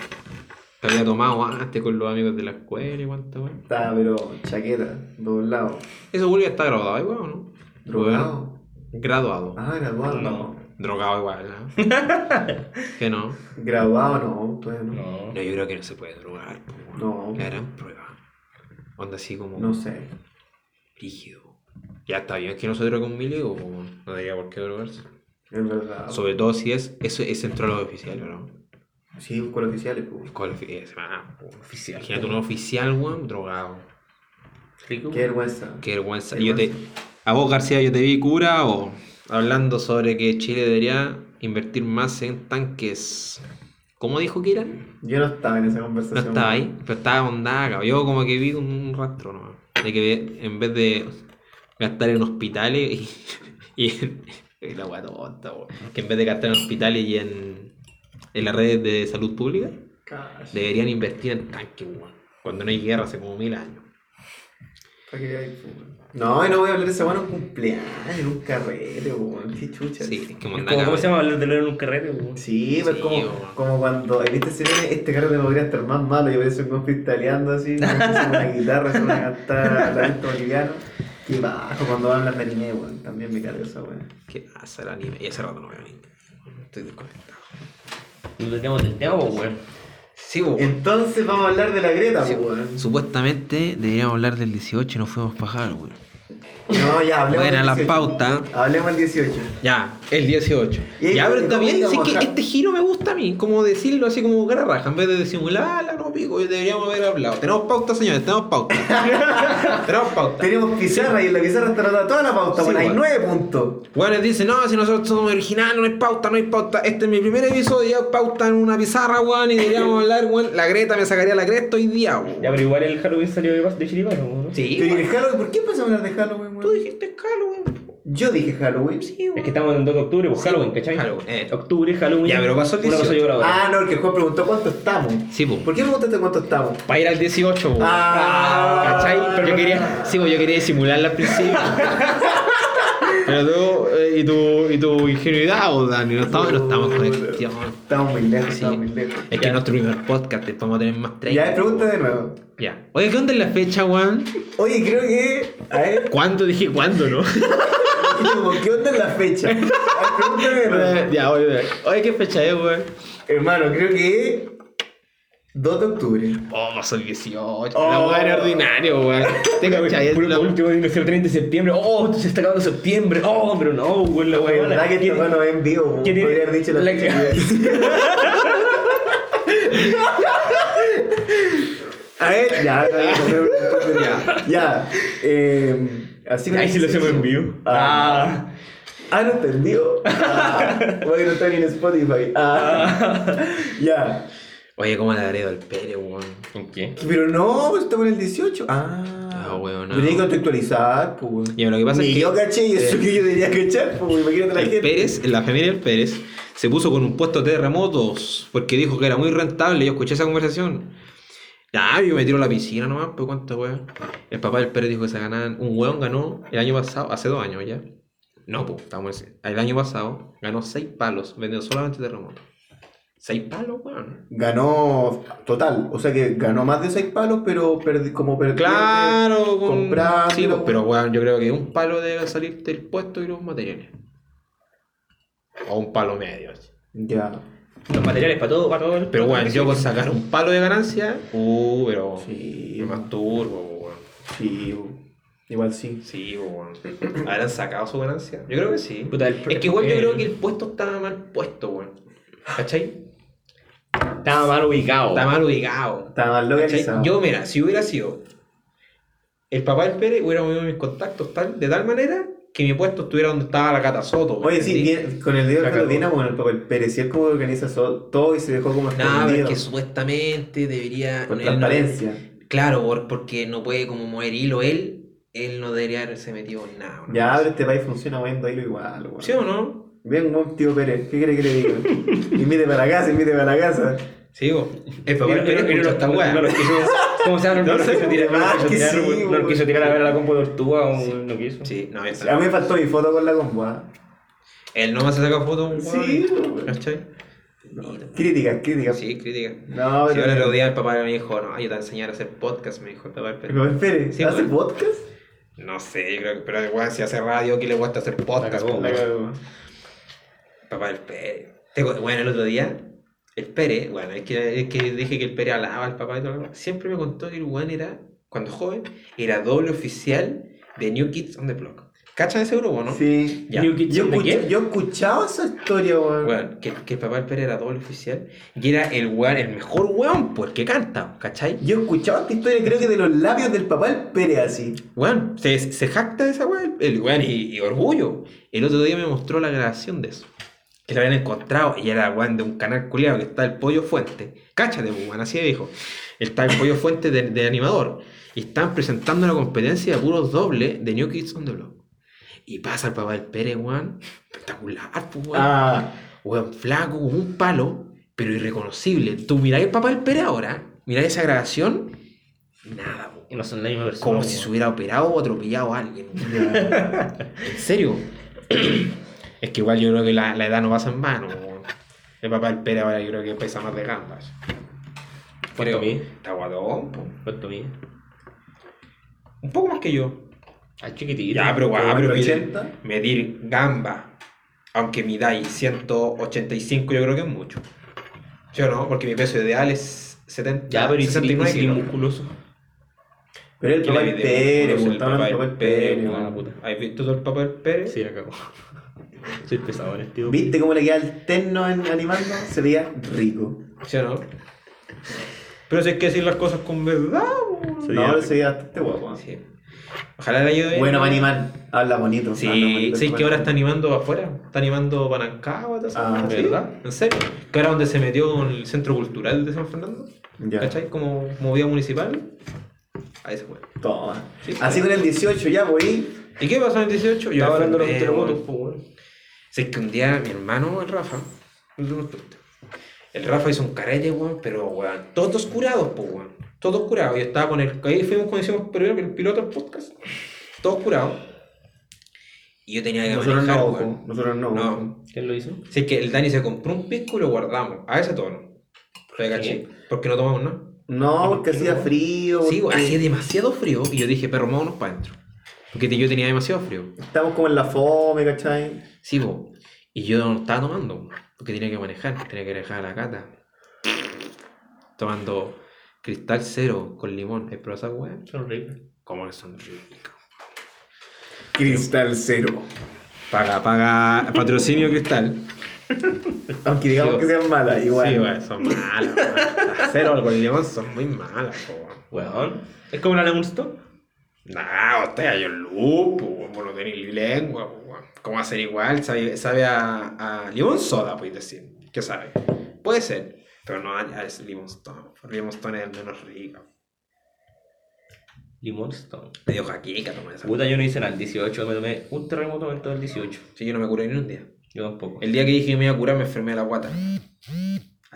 Que había tomado antes con los amigos de la escuela y cuánta weón. Estaba, pero chaqueta, doblado. Eso Julio está graduado igual, ¿o ¿no? Drogado. Graduado. Ah, graduado no. Drogado igual, ¿no? que no. Graduado no, todavía no. No. No, yo creo que no se puede drogar. po, weón. No. La gran prueba. Onda así como No sé. rígido. Ya está bien que no se drogue un weón. no debería por qué drogarse. Es verdad. Sobre todo si es, eso es entre los oficiales, ¿no? Sí, con los oficiales, pues. ¿Cuál ofi- es? Ah. Oficial. Imagínate un oficial, weón, drogado. Rico. Qué vergüenza. Qué vergüenza. Qué Y yo te, vergüenza. a vos, García, yo te vi cura o hablando sobre que Chile debería invertir más en tanques. ¿Cómo dijo que eran? Yo no estaba en esa No conversación. estaba ahí, pero estaba cabrón. Yo como que vi un rastro, ¿no? De que en vez de gastar en hospitales y, y en, y la wea tonta, weón. que en vez de gastar en hospitales y en, en las redes de salud pública, deberían invertir en tanques, weón. Cuando no hay guerra hace como mil años. ¿Para qué hay, pues? No, y no voy a hablar de esa buena en un cumpleaños, en un carrete, weón. Qué chucha. Sí, es que Es como, ¿Cómo se llama hablar de leer en un carrete? weón? Sí, pero Sí, como, weón. como cuando viste se viene este carrete podría estar más malo, yo veces un freestyleando así, con una guitarra, se van a cantar talento boliviano. Y bajo cuando hablan de anime, weón, también me carga esa weón. ¿Qué pasa el anime? Y hace rato no veo anime. Estoy desconectado. Nos desviamos del tema, pues, weón. Sí, weón. Entonces vamos a hablar de la Greta, Sí, pues, weón. Supuestamente deberíamos hablar del 18 y nos fuimos para Halloween. No, ya, hablemos Buena del la 18. pauta. Hablemos del 18. Ya, el 18. Y ahí, ya, pero ¿cómo está bien, sí que este giro me gusta a mí, como decirlo así como cara raja, en vez de disimular, la no pico, deberíamos haber hablado. Tenemos pauta, señores, tenemos pauta. tenemos pauta. Tenemos pizarra y en la pizarra está anotada toda la pauta, Sí, bueno, hay nueve puntos. Bueno, dicen, no, si nosotros somos originales, no hay pauta, no hay pauta. Este es mi primer episodio, ya pauta en una pizarra, weón, y deberíamos hablar, weón. La Greta me sacaría la cresta hoy día, weón. Ya, pero igual el Halloween salió de, de Chiripano, ¿no? Sí, Pero ¿y weón. el Halloween? ¿Por qué empezamos a hablar de Halloween, weón? Tú dijiste Halloween. Yo dije Halloween. Sí, Es weón. que estamos en el 2 de octubre, pues Sí, Halloween, ¿cachai? Halloween, eh. Octubre, Halloween. Ya, pero pasó el Una cosa 18. lleva a la otra. Ah, no, el que Juan preguntó cuánto estamos. Sí, pues. ¿Por qué me preguntaste cuánto estamos? Para ir al 18, weón. Ah, ¿Cachai? Pero yo quería, sí, pues yo quería disimularla al principio. Pero tú, eh, y tu, y tu ingenuidad, oh, Dani, no estamos, no estamos con cuestión. Estamos muy lejos, Sí. estamos muy lejos. Es que es nuestro primer podcast, vamos a tener más 30. Ya, pregunta de nuevo. Ya. Oye, ¿qué onda es la fecha, weón? Oye, creo que. A ver, ¿Cuándo? Dije, ¿cuándo, no? como, ¿qué onda es la fecha? A ver, pregúntame de nuevo. ya, oye, oye. Oye, ¿qué fecha es, weón? Hermano, creo que. 2 de octubre. Oh, el 18. Oh. La weón es ordinario, weón. Te cachai, Por la- lo último, el 30 de septiembre. Oh, se está acabando septiembre. Oh, pero no, weón, la La weón. verdad que hermano ve en vivo. ¿Quién Podría haber dicho la, la-. A ver, ya, ya, ya. Eh, así me Ahí sí lo hacemos en vivo. Ah. Ah, no entendió. Ah, bueno, no está ni en Spotify. Ah, ya. Oye, ¿cómo le agrego el Pérez, weón? ¿Con qué? Pero no, pues estamos en el 18. Ah, Ah, weón, no. Tenía que contextualizar, pues. Ya, lo que pasa Ni es que. yo caché y eso eh, que yo tenía que echar, pues. Imagínate la el gente. Pérez, la familia del Pérez, se puso con un puesto de terremotos porque dijo que era muy rentable. Yo escuché esa conversación. Ya, yo me tiro a la piscina nomás, pues cuánto weón. El papá del Pérez dijo que se ganaban. Un weón ganó el año pasado, hace dos años ya. No, pues, estamos en- el año pasado ganó seis palos vendiendo solamente terremotos. Seis palos, weón. Ganó total, o sea que ganó más de 6 palos, pero perdi- como perdió. Claro, con... comprando, Sí, pues, pero weón, yo creo que un palo debe salir del puesto y los materiales. O un palo medio. así. Ya. Los materiales para todo, para todo el. Pero weón, yo con sacar un palo de ganancia, uh, pero Sí, me masturbo, weón. sí, igual sí. Sí, weón. ¿Habrán sacado su ganancia? Yo creo que sí. Puta, el- Es que igual yo creo que el puesto estaba mal puesto, weón. ¿Cachai? Estaba mal ubicado. Está mal ubicado. Está mal localizado. Yo, mira, si hubiera sido el papá del Pérez, hubiera movido mis contactos tal, de tal manera que mi puesto estuviera donde estaba la Cata Soto. ¿me Oye, sí, bien, con el La cagó. Carolina, con el papel Pérez, si él como organiza todo y se dejó como No, pero es escondido. que supuestamente debería. Por él no- transparencia. claro, por- porque no puede como mover hilo él. Él no debería haberse metido en nada. ¿no? Ya, pero este país funciona moviendo hilo igual, weón. ¿Sí o no? Bien, buen tío Pérez, ¿qué quiere que le diga? invite para la casa, invite para la casa. Sí, vos. El papá Pérez mira, esta weá. no los quiso- ¿Cómo se llama? No No los sé, quiso tirar, no más quiso tirar, a ver a la compu de Tortuga o no quiso. Sí, no, A mí me faltó mi foto con la combo, ¿ah? Él no se saca fotos, un Sí. ¿Cachai? Críticas, críticas. Sí, crítica. No, Si ahora el otro día el papá me dijo, no, yo te voy a enseñar a hacer podcast, me dijo el papá del Pérez. ¿El papel Pérez? ¿Hace podcast? No sé, yo creo que, pero igual si hace radio, ¿qué le gusta hacer podcast? cagó, po, La weón? cagó. Papá del Pérez. Bueno, el otro día, el Pérez, bueno, es que, es que dije que el Pérez alaba al papá y todo lo demás. Siempre me contó que el weón era, cuando joven, era doble oficial de New Kids on the Block. ¿Cachan ese grupo, no? Sí. Ya. New Kids Yo, on the escuché- qué? yo escuchaba esa historia, weón. Weón, que, que el papá del Pérez era doble oficial y era el weón, el mejor weón, pues, que canta, ¿cachai? Yo escuchaba esta historia, creo que de los labios del papá del Pérez así. Weón, se, se jacta de esa weón, el weón, y, y orgullo. El otro día me mostró la grabación de eso. Que lo habían encontrado y era weón de un canal culiado que está el pollo fuente. Cáchate, weón, así de viejo. Está el pollo fuente de, de animador. Y están presentando la competencia de puros dobles de New Kids on the Block. Y pasa el papá del Pérez, weón. Espectacular, pues, weón. Ah, Weón, flaco, un palo, pero irreconocible. Tú miráis el papá del Pérez ahora, miráis esa grabación, nada, weón. Y no son la misma persona. Como si se hubiera operado o atropellado a alguien. ¿En serio? Es que igual yo creo que la, la edad no pasa en vano. El papá del Pérez ahora yo creo que pesa más de gambas. ¿Cuánto mide? Está guatón, po. ¿Cuánto mide? Un poco más que yo. Ah, chiquitito. Ya, pero guau, pero medir, 80. medir gamba, aunque midáis 185 yo creo que es mucho. ¿Sí o no? Porque mi peso ideal es 70, Ya, pero y si 69 y musculoso. Pero el ¿Qué papá del Pérez. El papá del Pérez. ¿Has visto tú el papá del Pérez? Sí, la cago. Soy pesado en este ¿Viste cómo le queda el terno en animando? Se veía rico. ¿Sí o no? Pero si hay que decir las cosas con verdad, weón. Sí, no, se veía bastante guapo. Sí. Ojalá le ido Bueno, bien. animal. Habla bonito. habla Sí, bonito, sí, que ahora está animando afuera. Está animando Panancagua. Ah, ¿sí? ¿verdad? ¿En serio? Que ahora donde se metió en el centro cultural de San Fernando. Ya. ¿Cachai? Como movida municipal. Ahí se fue. Toma. Sí. Así con el 18 ya, pues. ¿Y qué pasó en el 18? Yo Estaba hablando de los terremotos, weón. pues, es que un día mi hermano, el Rafa, el Rafa hizo un carrete, weón, pero weón, todos curados, pues weón. Todos curados. Yo estaba con el. Ahí fuimos cuando hicimos primero el piloto del podcast. Todos curados. Y yo tenía que Nosotros manejar, no, weón. Nosotros no. No. ¿Quién lo hizo? Es que el Dani se compró un pisco y lo guardamos. A ese tono. ¿Te caché? Porque no tomamos nada. No, porque ¿Por hacía frío. Sí, hacía demasiado frío y yo dije, perro, vámonos para adentro. Porque yo tenía demasiado frío. Estamos como en la fome, ¿cachai? Sí, po. Y yo no estaba tomando, porque tenía que manejar, tenía que dejar a la cata. Tomando cristal cero con limón. ¿Es esa weá? Son ricos. ¿Cómo que son ricos? Cristal cero. Paga, paga, patrocinio cristal. Aunque digamos Sí, que sean malas, igual. Sí, weá, son malas. weá. Las cero con limón son muy malas, po. weón. Weón. ¿Es como una Lemon Stone? Nah, usted hay un lupo, vos no tenéis lengua, weón. ¿Cómo va a ser igual? Sabe, sabe a, a limón soda, podéis decir. ¿Qué sabe? Puede ser, pero no a, ese limón stone. Limón stone es el menos rico. Lemon Stone. Me dio jaqueca tomar esa. Puta, yo no hice nada. El 18 me tomé un terremoto en todo el 18. Sí, yo no me curé ni un día. Yo tampoco. El día que dije que me iba a curar me enfermé de la guata.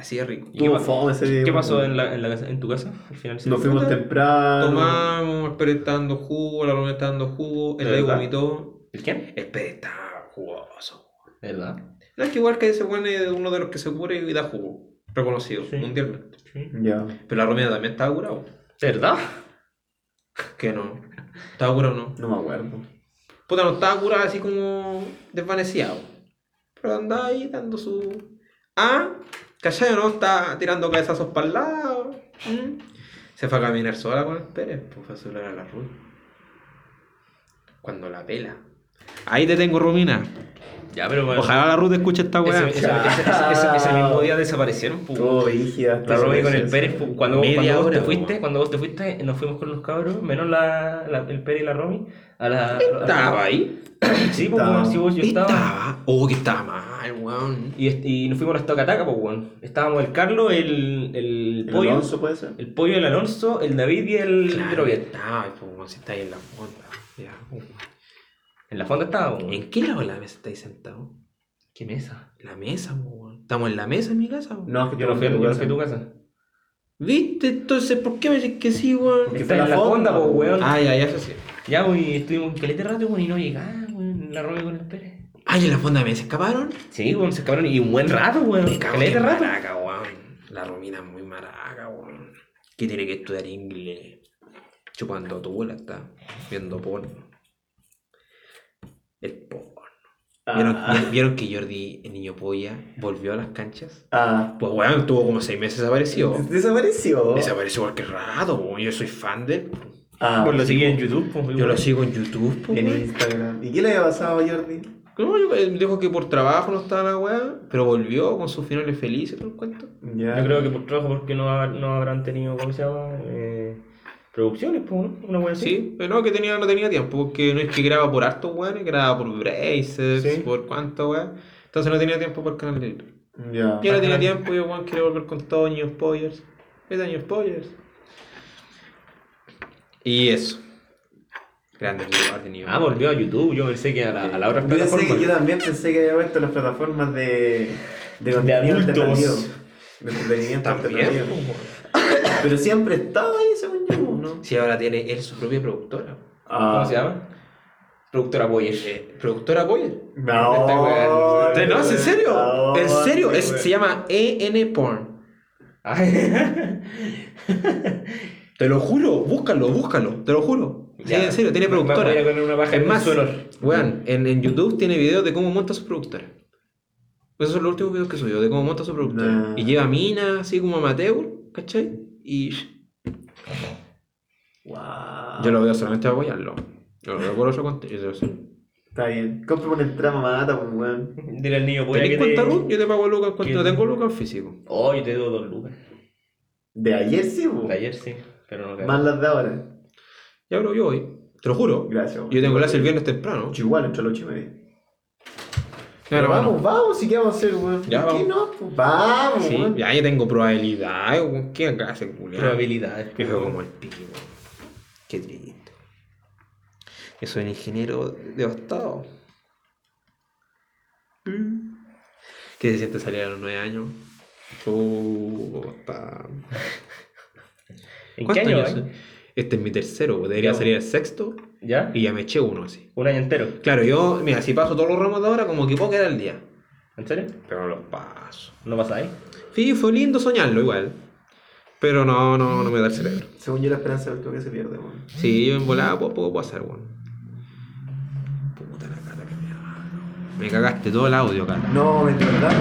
Así de rico. ¿Y qué, Tuvo pa- fome ese día, ¿Qué pasó en, la, en, la casa- en tu casa? Al final se Nos fuimos temprano. Tomamos, el Pérez está dando jugo, la Romina está dando jugo, el ¿De Ley vomitó. ¿El quién? El Pérez está jugoso. ¿Verdad? No es que igual que ese weón es uno de los que se cura y da jugo. reconocido Sí. mundialmente. Ya. Pero la Romina también estaba curado. ¿Verdad? Que no. ¿Estaba curado o no? No me acuerdo. Puta, no estaba curado así como desvaneciado. Pero andaba ahí dando su. Ah, ¿cachai o no? Está tirando cabezazos para el lado. ¿Mm? Se fue a caminar sola con el Pérez, pues fue a celular a la Ruth. Cuando la pela. Ahí te tengo, Romina. Ya, pero bueno. Ojalá la Ruth escuche esta weá. ese- ese- ese- ese mismo día desaparecieron. pues. Rígida. La Romy con el Pérez, pues, cuando, Media cuando vos hora, te fuiste, weón. cuando vos te fuiste, nos fuimos con los cabros, menos la, la- el Pérez y la Romy, a la... a la- Estaba ahí. Sí, pues, sí, vos, yo estaba. Estaba. Oh, que estaba mal, weón. Y, y nos fuimos a la Estocataca, pues, weón. Estábamos el Carlos, el, el ¿El Pollo, Alonso puede ser? el Pollo, el Alonso, el David y el Claro, estaba, pues, weón, si está ahí en la fonda. Ya. En la fonda estábamos, weón. ¿En qué lado de la mesa estáis sentado? ¿Qué mesa? La mesa, po, weón. Estamos en la mesa en mi casa, weón. No, es que Yo no fui, yo no fui a tu casa. ¿Viste? Entonces, ¿por qué me dices que sí, weón? Porque Está en la fonda, fonda, pues, po. weón. Ah, ya, ya, eso sí. Ya, weón, y estuvimos en calete rato, weón, y no llegaba, weón, la Romy con el Pérez. Ah, ¿y en la fonda me se escaparon? Sí, weón, se acabaron, y un buen rato, weón. Me cago en rato. maraca, weón. La Romina es muy maraca, weón. Que tiene que estudiar inglés. Chupando tu bola está viendo porno. El porno. ¿Vieron, Ah, ¿Vieron que Jordi, el niño polla, volvió a las canchas? ah. Pues weón, tuvo como seis meses desaparecido. Desapareció. Desapareció cualquier rato, weón. Yo soy fan de él. Ah, Pues lo seguí en. YouTube, pues. Yo lo sigo en YouTube, pues, En. Instagram. ¿Y qué le había pasado a Jordi? No, yo- él dijo que por trabajo no estaba la weá, pero volvió con sus finales felices, ¿te lo cuento? Ya. Yo creo que por trabajo, porque no, ha- no habrán tenido, ¿cómo se llama? Eh, producciones, pues, ¿no? Una wea así. Sí, pero no, que tenía, no tenía tiempo, porque no es que graba por hartos weones, graba por Brazers, Sí. por cuánto weá. Entonces no tenía tiempo por canal de YouTube. Ya. Yo no tenía tiempo, yo weón quiero volver con todos Niños Spoilers. ¿Qué tal Niños Spoilers? Y eso. Grande Ah, volvió a YouTube. Yo pensé que a la, a la otra Yo, pensé que- yo también pensé que había vuelto a las plataformas de, de De contenido alternativo. De entretenimiento También, alternativo. weón. Pero siempre estaba ahí, según yo, ¿no? Si ahora tiene él su propia productora. Ah. ¿Cómo se llama? Productora Boyer. Eh, ¿Productora Boyer? No. No, ¿es en serio? No, ¿En serio? Es- se llama EN Porn. Te lo juro, búscalo, búscalo, te lo juro. Sí, Ya. en serio, tiene productora. voy a poner una paja es en más, weón, en, en YouTube tiene videos de cómo monta su productora. Esos son los últimos videos que subió, de cómo monta su productora. Nah. Y lleva mina, así como amateur, ¿cachai? Y Wow. yo lo veo solamente para apoyarlo. Yo lo veo por otro contenido. Está bien. Compre una entrada mata, pues, weón. Dile al niño, voy a ¿Tenés que te... cuenta, Ruth? Yo te pago lucas cuando no tengo lucas físico. Oh, yo te doy dos lucas. De ayer sí, pues. De ayer sí, pero no Más las de ahora. Ya, bro, yo voy. Te lo juro. Gracias. Yo tengo clase el viernes temprano. Yo igual, entre las ocho y media. Claro, Pero mano. vamos, vamos, si qué vamos a hacer, weón. Ya, ¿Por qué vamos. no? Pues vamos, Sí, weón. ya yo tengo probabilidades, weón. ¿Qué clase, culiao? Probabilidades. Que fue como el pico. Qué triste. Yo soy un ingeniero devastado. ¿Qué se siente salir a los nueve años? Puta. ¿En qué ¿Cuántos año años hay? Este es mi tercero, debería Ya, salir el sexto ¿Ya? y ya me eché uno así. Un año entero. Claro, yo, mira, si paso todos los ramos de ahora, como que puedo quedar al día. ¿En serio? Pero no los paso. ¿No pasáis? Sí, fue lindo soñarlo igual. Pero no, no, no me da el cerebro. Según yo, la esperanza del que se pierde, weón. Sí, yo en volada poco, puedo hacer, weón. Puta la cara que me da. Me cagaste todo el audio, cara. No, ¿de verdad?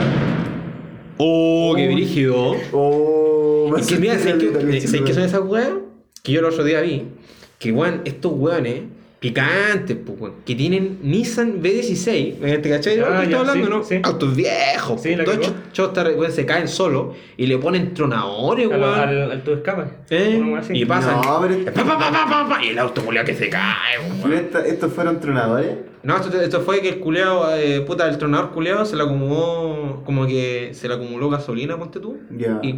Oh, qué brígido. Oh, Es que mira, ¿sabes ¿sabes qué son esas weas? Que yo el otro día vi. Que weón, estos weones picantes, pues, weón, que tienen Nissan B16, ¿te cachai? Ah, estoy hablando, sí, no? sí. Autos viejos, Sí, pues, todos weón, se caen solo y le ponen tronadores, Al, weón. al, al tu escape. ¿Eh? Y pasan. No, pero- Pa, pa, pa, pa, pa, pa, y el auto culiao que se cae, weón. ¿Estos fueron tronadores? No, esto, esto fue que el culeado, eh, puta, el tronador culeado se le acumuló, como que se le acumuló gasolina, ponte tú, Ya. y,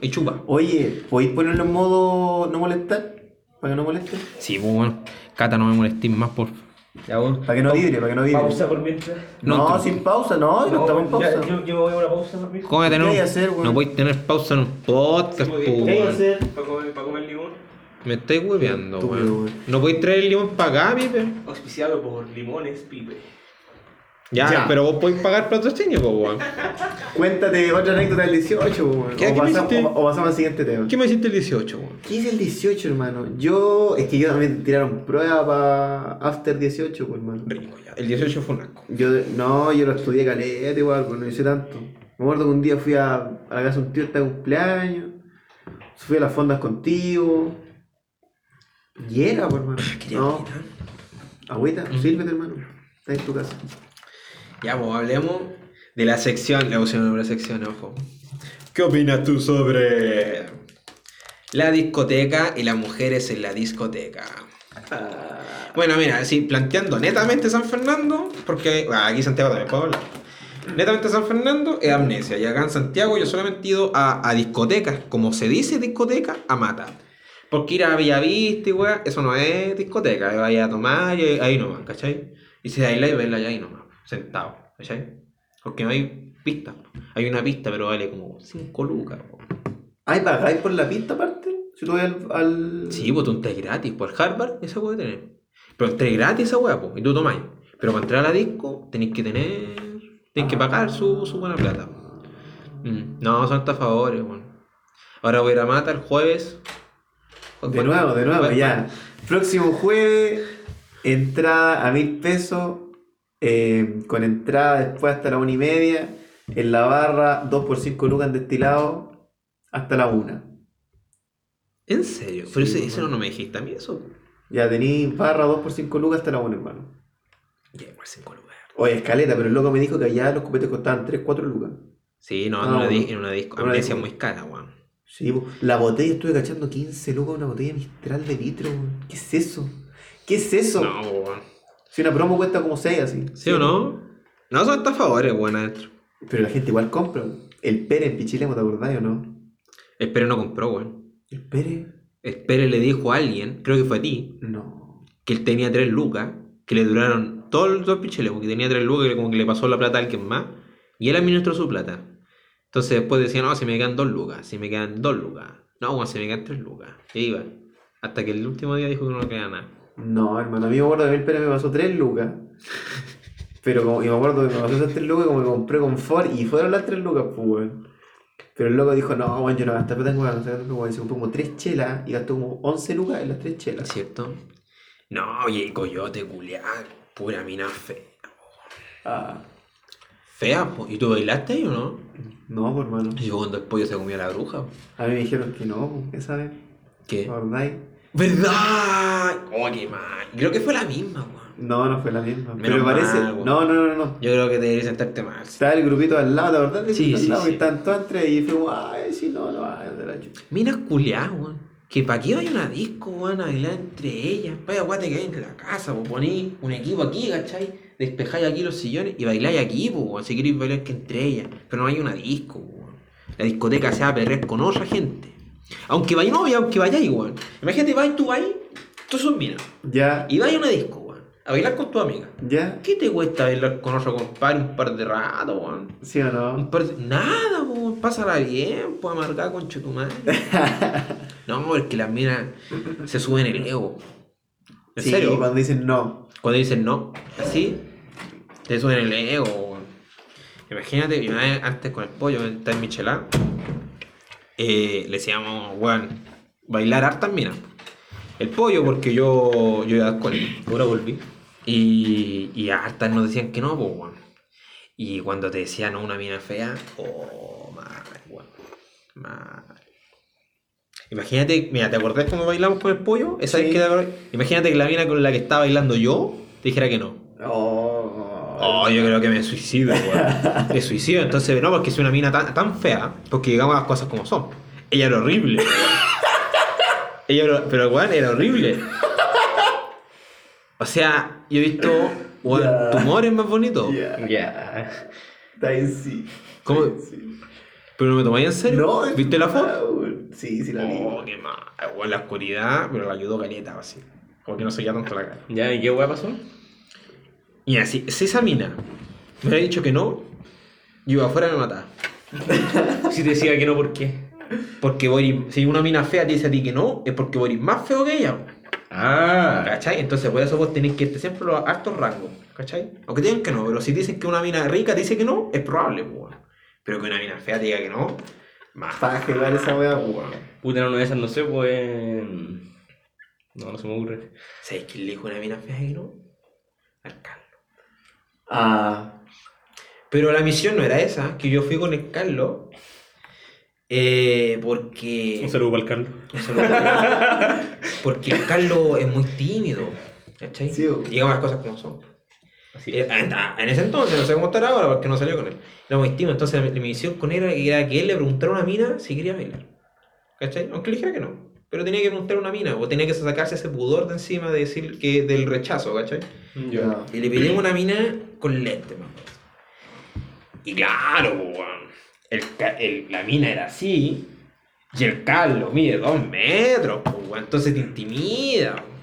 y chupa. Oye, ¿podéis ponerlo en modo no molestar? Para que no moleste. Sí, pues bueno, Cata, no me molestes más, por Ya, bueno. Para que no vibre, para que no vibre. Pausa por mientras. No, No, sin pausa, no, no, estamos en pausa. ya, yo, yo voy a una pausa por mientras. ¿Cómo voy a tener ¿Qué hay un- que hacer, weón? No podéis tener pausa en un podcast, po, ¿Qué hay que weón. hacer para comer, para comer limón? Me estáis hueveando, weón. ¿No podéis traer el limón para acá, pipe? Auspiciado por Limones Pipe. Ya, Ya. pero vos podés pagar patrocinio, po, weón. Cuéntate otra anécdota del 18, weón. ¿Qué- o, qué me pasamos, hiciste? o- o pasamos al siguiente tema. ¿Qué me hiciste el 18, weón? ¿Qué hice el 18, hermano? Yo. Es que yo también tiraron prueba para After 18, pues, hermano. Rico, ya. El 18 fue un asco. Yo, no, yo lo estudié caleta igual, pues no hice tanto. Me acuerdo que un día fui a, a la casa de un tío este cumpleaños. Fui a las fondas contigo. Y era, pues, hermano. Quería No, agüita, sírvete, hermano. Está en tu casa. Ya, pues hablemos de la sección. Le pusieron una sección, ojo. ¿Qué opinas tú sobre la discoteca y las mujeres en la discoteca? Bueno, mira, sí, planteando netamente San Fernando, porque bueno, aquí Santiago también puedo hablar. Netamente San Fernando es amnesia. Y acá en Santiago yo solamente he ido a, a discotecas, como se dice discoteca, a mata. Porque ir a Bellavista y weá, eso no es discoteca. Vaya a tomar y ahí nomás, ¿cachai? Y si bailar y verla ahí nomás, sentado, ¿cachai? Porque no hay pista. Hay una pista, pero vale como 5 lucas. po. ¿Ay, pagáis por la pista aparte? Si tú vas al. al... Sí, pues tú entras gratis. Por Harvard, esa puede tener. Pero entré gratis esa weá, pues, y tú tomáis. Pero para entrar a la disco, tenéis que tener. Tenéis que pagar su, su buena plata. Mm, No, son estafadores, weón. Ahora voy a ir a Mata el jueves. De nuevo, de nuevo, ya. Próximo jueves, entrada a mil pesos. Eh, con entrada después hasta la una y media. En la barra, 2 por 5 lucas en destilado. Hasta la una. ¿En serio? Pero Sí, ese, ese weón. no me dijiste a mí eso. Ya tenéis barra 2 por 5 lucas hasta la una, hermano. Ya, igual 5 lugares. Oye, escaleta, pero el loco me dijo que allá los copetes costaban 3, 4 lucas. Sí, no, Ah, en, una bueno. en una disco. Una Amnesia muy cara, weón. Sí, la botella estuve cachando 15 lucas, una botella mistral de litro. weón. ¿Qué es eso? ¿Qué es eso? No, weón. Si una promo cuesta como 6 así. ¿Sí o no? No, son estafadores, weón, adentro. Pero la gente igual compra. weón. El Pere en Pichilemo, ¿te acordás o no? Espero no compró, weón. El Pere. Espere le dijo a alguien, creo que fue a ti, No. que él tenía tres lucas, que le duraron todos los picheles, porque tenía tres lucas, que como que le pasó la plata a alguien más, y él administró su plata. Entonces después decía, no, si me quedan dos lucas, si me quedan dos lucas, no, bueno, si me quedan tres lucas. Y iba. Hasta que el último día dijo que no le queda nada. No, hermano, a mí me acuerdo que el Pere me pasó 3 lucas. Pero como, y me acuerdo que me pasó esas 3 lucas como que compré con Ford y fueron las 3 lucas, pues, weón. Pero el loco dijo, no, weón, yo no gasté plata en weón, no se compró como 3 chelas y gastó como 11 lucas en las 3 ¿Es chelas. cierto? No, oye, coyote, culián, pura mina fea. Ah, Fea, po. ¿Y tú bailaste ahí o no? no, pues, hermano. Y yo cuando el pollo se comió a la bruja. po. A mí me dijeron que no, pues, esa vez. ¿Qué? ¿Acordáis? ¿Verdad? Oh, qué mal. Creo que fue la misma, weón. No, no fue la misma. Menos pero me parece. mal, weón. no, no, no, no. Yo creo que deberías sentarte mal. Estaba el grupito al lado, ¿la verdad? Sí, al sí, lado, sí. Y están todos entre y fue ay, si no, no, ay, de la chucha. Minas culiadas, weón. Que pa' qué vaya una disco, weón, a bailar entre ellas. Vaya, guate, que hay en la casa, pues poní un equipo aquí, ¿cachai? Despejáis aquí los sillones y bailáis aquí, pues, weón. Si queréis bailar que entre ellas. Pero no hay una disco, weón. La discoteca se va a perder con otra gente. Aunque vaya novia, aunque vayáis, weón. Imagínate, vais tú ahí, tú sos minas. Ya, Y vais a una disco, weón. A bailar con tu amiga. ya, ¿Qué te cuesta bailar con otro compadre un par de rato, weón? sí o no. Un par de- Nada, pues, pásala bien, pues amargada con chetumán. no, porque las minas se suben el ego. ¿En sí, serio? cuando dicen no. Cuando dicen no, así, te suben el ego. weón. Imagínate, yo antes con el pollo, está en Michelin, eh, le decíamos, weón, bailar hartas minas. El pollo, porque yo, yo con él, ahora volví. Y, y a hartas nos decían que no, pues, weón. Y cuando te decían no, una mina fea, oh, mal, weón. Mal. Imagínate, mira, ¿te acordás cuando bailamos con el pollo? Esa Sí. que? Imagínate que la mina con la que estaba bailando yo te dijera que no. Oh, Oh, yo creo que me suicido, weón. Me suicido, entonces, no, porque es una mina tan, tan fea, porque digamos las cosas como son. Ella era horrible, weón. Ella era, pero weón, era horrible. O sea, yo he visto, weón, Ya. tumores más bonitos. Ya, está bien, sí. ¿Cómo? Pero no me tomáis en serio. No, ¿Viste la foto? weón. Sí, sí la vi. Oh, qué mal. Weón, la oscuridad, pero la ayudó caleta, así. Como que no se tanto la cara. ¿Ya? ¿Y qué hueá pasó? Y así, si esa mina me hubiera dicho que no, yo iba afuera me mataba. Si te decía que no, ¿por qué? Porque Boris, si una mina fea te dice a ti que no, es porque Boris más feo que ella. Ah. ¿Cachai? Entonces por eso vos tenés que estar siempre los altos rangos. ¿Cachai? Aunque digan que no, pero si dicen que una mina rica dice que no, es probable, pues, weón. Pero que una mina fea diga que no, más. Para igual esa weá, pues. Puta, una de esas, no sé, pues. No, no se me ocurre. ¿Sabes quién le dijo a una mina fea que no? Al Carlos. Ah, Pero la misión no era esa, que yo fui con el Carlos. Eh, porque. Un saludo para el Carlos. Un saludo. porque el Carlos es muy tímido. ¿Cachai? Sí. Digamos las cosas como son. Así Eh, ah, En ese entonces, no sé cómo estará ahora porque no salió con él. Era muy tímido, entonces mi mi misión con él era que- era que él le preguntara a una mina si quería bailar. ¿Cachai? Aunque le dijera que no. Pero tenía que preguntar a una mina, o tenía que sacarse ese pudor de encima de decir que del rechazo, ¿cachai? Y le pedimos una mina con lente, man. Y claro, weón, el, el- la mina era así, y el Carlos mide dos metros, weón, entonces te intimida. weón.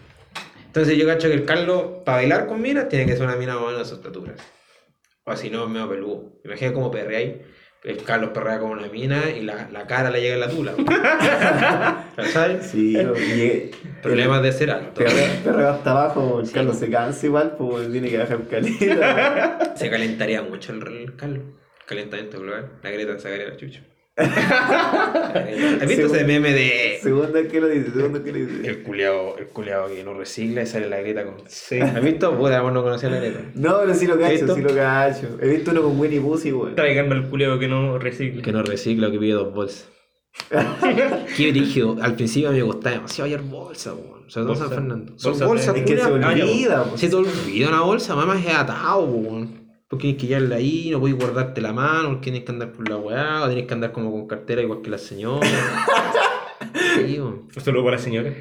Entonces yo cacho que el Carlos, para bailar con minas, tiene que ser una mina más o menos de su estatura. O así no, medio peludo. Imagina cómo perrea ahí. El Carlos perrea con una mina y la, la cara le llega en la tula. ¿Sabes? Sí. Problemas de ser alto. Perreo perreo hasta abajo, el Carlos se cansa igual, pues tiene que bajar calidad. Se calentaría mucho el, el Carlos. Calentamiento global. La Greta sacaría la chucha. ¿Has visto ese meme de Segundo que lo dice, segundo que lo dice. el culiao, el culiao que no recicla y sale la Greta con... Sí. ¿Has visto? Puta, vos no conocías la Greta. No, pero sí lo cacho, sí lo cacho. He visto uno con Winnie Pussy, weón. Traiganme al culeo que no recicle. Que no recicla, que pide dos bolsas. Qué brígido. Al principio me gustaba demasiado hallar bolsas, weón. Sobre todo San Bolsa. Fernando. Son Bolsa bolsas, de- Es que se culiao. Olvida. Se te olvida una bolsa, mamá es atado, weón. Porque tienes que llevarla ahí, no puedes guardarte la mano, porque tienes que andar por la weá, o tienes que andar como con cartera igual que la señora. sí. Un saludo para la señora.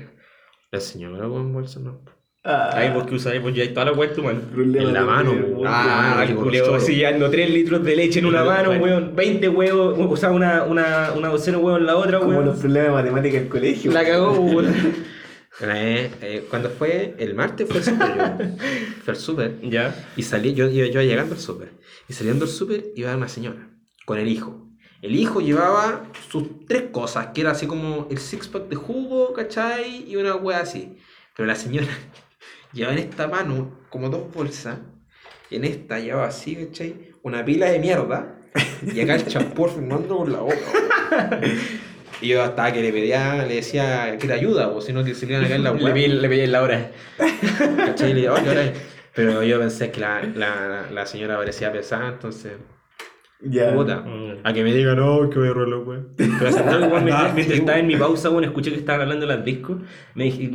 La señora con bolsa no. Ah, Ahí vos que usáis, pues ya hay toda la weá en tu mano. en la mano, weón. Ah, el con culeo así llevando 3 litros de leche en una Bueno. mano, weón. 20 huevos, o sea, una, una, una docena de huevos en la otra, Como weón. los problemas de matemática del colegio. La cagó, weón. Vez, eh, cuando fue el martes fue el súper, yo. Fue el súper. Ya. Y salí, yo, yo, yo iba llegando al súper. Y saliendo del súper iba una señora con el hijo. El hijo llevaba sus tres cosas, que era así como el six pack de jugo, ¿cachai? Y una wea así. Pero la señora llevaba en esta mano como dos bolsas. Y en esta llevaba así, ¿cachai? Una pila de mierda. Y acá el champú fumando por la boca. Weón. Y yo hasta que le pedía, le decía que te ayuda, o si no que se le iban a caer la Le wea. pedí, le pedí la hora. Le. Pero yo pensé que la, la, la señora parecía pesada, entonces. Ya. Puta. Mm. A que me digan, no, que voy a robarlo, güey. Pero weón, mientras, estaba en mi pausa, bueno, escuché que estaban hablando de las discos. Me dije,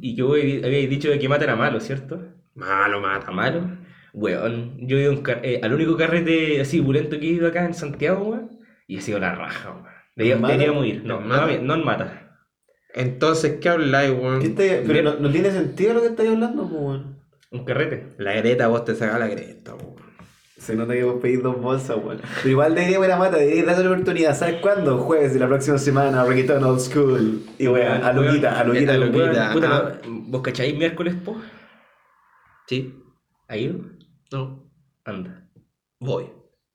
y que vos habíais dicho de que mata era malo, ¿cierto? Malo, mata, ¿A malo? Weón, yo he ido a un car- eh, al único carrete así bulento que he ido acá en Santiago, weón, y ha sido la raja, weón. Deberíamos ir. No, ¿En no, Mata? no en mata. Entonces, ¿qué habláis, ¿Qué weón? pero no, no tiene sentido lo que estáis hablando, pues, weón. Un carrete. La greta, vos te sacás la greta, weón. Se nota que vos pedís dos bolsas, weón. Pero igual deberíamos ir a mata, deberíais darle la oportunidad. ¿Sabes cuándo? Jueves de la próxima semana, Reggaeton Old School. Y weón, a Luquita, a Luquita, a Luquita. Ah. no, ¿Vos cacháis miércoles, po? ¿Sí? ¿Ha ido? No. Anda. Voy.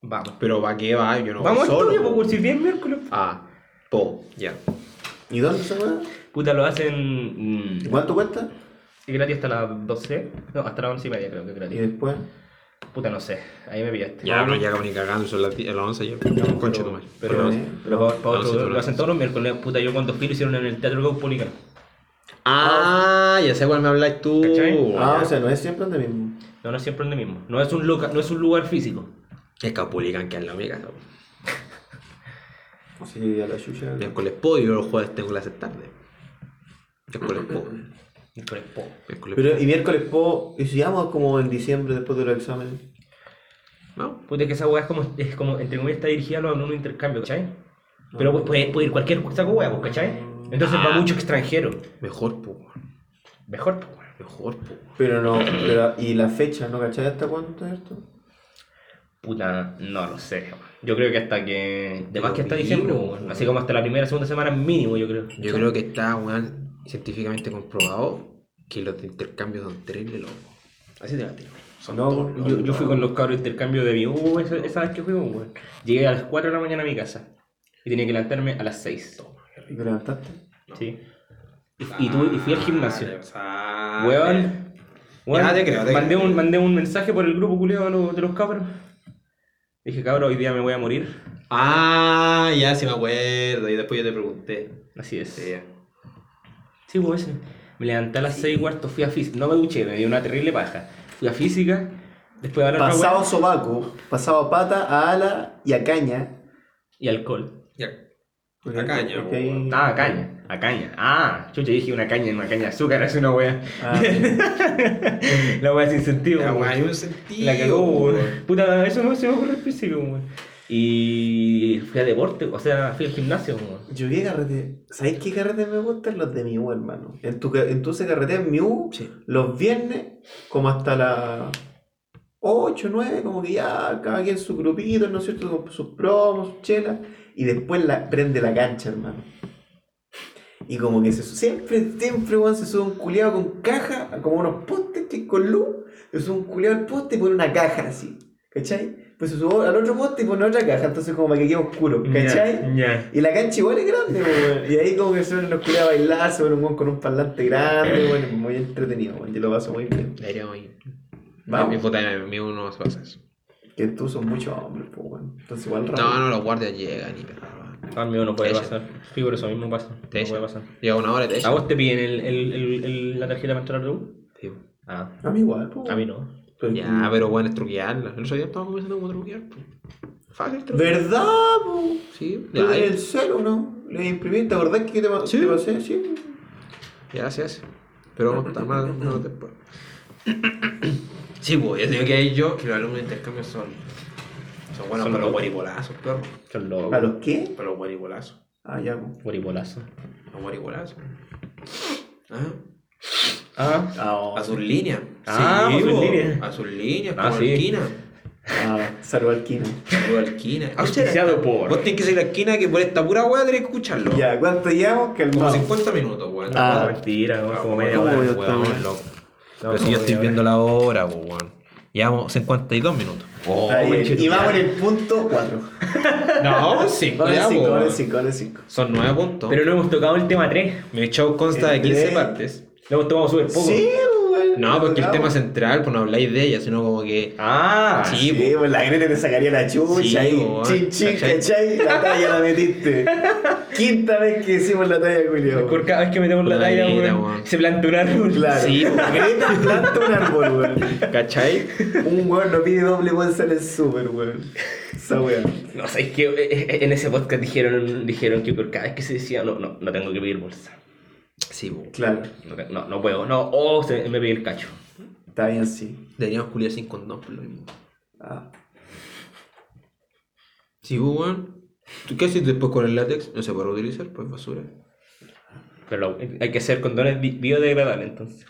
Vamos. Pero ¿para qué va? Yo no Vamos voy al solo. estudio, po. po, por si bien miércoles. Ah, po, ya. ¿Y dónde se va? Puta, lo hacen. ¿Y Mm, cuánto cuesta? ¿Es gratis hasta las 12? No, hasta las 11 y media creo que es Y gratis. después. Puta, no sé. Ahí me pillaste. Ya no llegamos ni cagando, son las 10 las 11 ya. Concha tu madre. Pero, Pero- pero, pa- pa no, otro- sí, pero lo hacen todos los miércoles. Puta, yo cuando fui lo hicieron en el Teatro Caupolicán. Ah, ya sé cuál me habláis tú. ¿Cachai? Ah, Ya. o sea, no es siempre donde mismo. No, no es siempre donde mismo. No es un, loca, no es un lugar físico. Es Capulican que es la amiga. ¿no? Sí, a la chucha. Miércoles po y yo los jueves tengo clases tarde. Miércoles po. Miércoles, po. Miércoles Pero, y miércoles po, ¿y si llamo como en diciembre después de los exámenes? po. ¿No? Puta, que esa weá es como, es como, entre comillas, está dirigida a los alumnos de intercambio, ¿cachai? Pero pu- puede, puede ir cualquier saco pues, ¿cachai? Entonces va Ah. mucho extranjero. Mejor po. Mejor, pues, weón. Mejor po. Pero no, pero, ¿y la fecha? ¿No cachai hasta cuándo está esto? Puta, no lo sé. Yo creo que hasta que. De más que hasta diciembre, mínimo, weón. Así como hasta la primera, segunda semana mínimo, yo creo. Yo creo que está, weón, científicamente comprobado que los de intercambio son terribles locos. Así te la tiro. Son No, todos Yo, yo fui con los cabros de intercambio de mi U esa, esa vez que fuimos, weón. Llegué a las 4 de la mañana a mi casa. Y tenía que levantarme a las 6. ¿Y te levantaste? Sí. Y, y, tu- y fui al gimnasio. Ah, Weón. Bueno, Ya, te creo, te mandé, creo. Un, mandé un mensaje por el grupo culiado de los, de los cabros. Dije, cabros, hoy día me voy a morir. Ah, ya sí me acuerdo. Y después yo te pregunté. Así es. Sí. Sí, pues ese. Me levanté a las 6 y cuarto, fui a física. No me duché, me dio una terrible paja. Fui a física, después de hablar Pasado sobaco, pasado pata, a ala y a caña. y alcohol. Ya. A caña, ahí- Ah, a caña, a caña. Ah, chucha, dije una caña una caña de azúcar, es una wea. Ah, La wea sin sentido. La hay un sentido. La cagó. Puta, eso no se me ocurre el físico, weón. Y fui a deporte, o sea, fui al gimnasio, weón. Yo qué carrete. ¿Sabéis qué carrete me gustan? Los de mi U, hermano. En tu, ca- en tu se carrete en mi U, Sí. los viernes, como hasta las 8, 9, como que ya cada quien su grupito, ¿no es cierto? Con sus promos, sus chelas. Y después la, prende la cancha, hermano. Y como que se, siempre, siempre, weón, se sube un culiado con caja, como unos postes que con luz. Se sube un culiado al poste y pone una caja así. ¿Cachai? Pues se sube al otro poste y pone otra caja, entonces como para que quede oscuro. ¿Cachai? Ya. Y la cancha igual es grande, weón. Y ahí como que se ven los culiados a bailar, se weón con un parlante grande, bueno, muy entretenido, weón. Yo lo paso muy bien. Deberíamos ir. Vamos. Mi puta, mi uno pasa eso. Que tú son muchos hombres, pues, weón. Entonces igual raro. No, no, los guardias llegan y perro. Ah, mío no puede Eso. pasar. Sí, por eso mismo pasa. Te no puede pasar. Llega una hora y te ¿A vos te piden el, el, el, el- la tarjeta para entrar a U? Sí. Ah, A mí igual, pues. a mí no. Pero- Ya, pero bueno, es truquearla. El otro día estaba comenzando como truquear. pues. Fácil truquear. ¿Verdad, po? Sí, Tú ya, en el celo, ¿no? Le imprimí, ¿te acordás que te, Sí. te pasé? Sí. ya se hace. Pero no está mal, no después. Sí, pues, ya digo que hay yo, que los alumnos de intercambio son. Son buenos Son para los locos. guaribolazos, perro. Son locos. ¿A los qué? Para los guaribolazos. Ah, ya, po. Guaribolazo. Los guaribolazos. Ah, Ah, Ah, a sus líneas. Ah, sí, a sus po, líneas. A sus líneas, Ah, como sí. esquina. ah, salud al Kino. Saludo a esquina. Auspiciado por- Vos tenés que seguir la esquina que por esta pura weá tenés que escucharlo. Ya, ¿cuánto llevamos? Como Calmado. 50 minutos, weón. Ah. mentira, weón, como media ¿cómo hora. weón, loco. No, Pero si yo estoy viendo la hora, pues, weón. Llevamos 52 minutos. Oh, Ahí, y vamos en el punto 4. No, 5 Vale ya, 5, po, vale weón. 5, vale 5. Son 9 puntos. Pero no hemos tocado el tema 3. Mi show consta de El 15 tres. partes. Lo hemos tomado súper poco. Sí, weón. No, porque el tema central, pues no habláis de ella, sino como que. Ah, Sí, Sí, pues la greta te sacaría la chucha Sí, weón. Chin, chin, ¿Cachai? ¿cachai? La talla la metiste. Quinta vez que hicimos la talla, Julio. Por cada vez que metemos la talla, vida, weón, weón. se planta un árbol. Claro. Sí, Greta planta un árbol, weón. ¿Cachai? Un weón no pide doble bolsa en el súper, weón. Esa weón. No, sabéis que eh, eh, en ese podcast dijeron, dijeron que por cada vez que se decía, no, no, no tengo que pedir bolsa. Sí, po. Claro, No, no, no puedo, no, o se, me pide el cacho. está bien, sí. Deberíamos culiar sin condón, por lo mismo. Ah. Sí, weón. ¿Tú qué haces después con el látex? No se puede reutilizar, pues basura. Pero lo- hay que hacer condones bi- biodegradables entonces.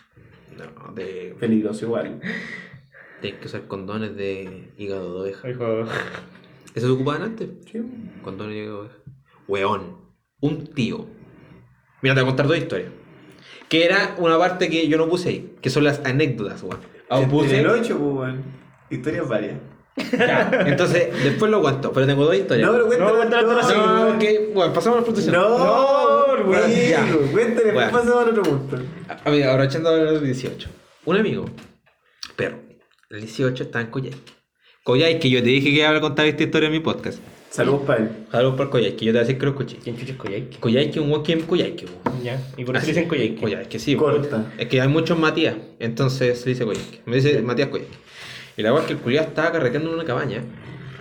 No, de. Peligroso igual. Tienes que usar condones de hígado de oveja. ¿Eso se ocupaban antes? Sí. Condones de hígado de oveja. Weón. Un tío. Mira, te voy a contar dos historias. Que era una parte que yo no puse ahí, que son las anécdotas, weón. Ah, En puse- el 8, pues, weón. Historias varias. Ya, Entonces, después lo cuento, pero tengo dos historias. No, pero cuéntale. No, cuéntale todo. así. No, que, bueno, pasamos a la frustración. No, No, ya. weón, Cuéntale, Bueno. pasamos al otro punto. A ver, aprovechando de los 18. Un amigo, perro, el 18 está en Coyhaique. Coyhaique, yo te dije que iba a contar esta historia en mi podcast. Saludos para él. Saludos por Coyhaique, yo te voy a decir que lo escuché. ¿Quién chucha es Coyhaique? Coyhaique, un weón en Coyhaique, weón. Ya. Y por eso Así. le dicen. Coyhaique, sí, Corta. Es que hay muchos Matías, entonces se dice Coyhaique. Me dice Matías Coyhaique. Y la verdad es que el culiado estaba carreteando en una cabaña,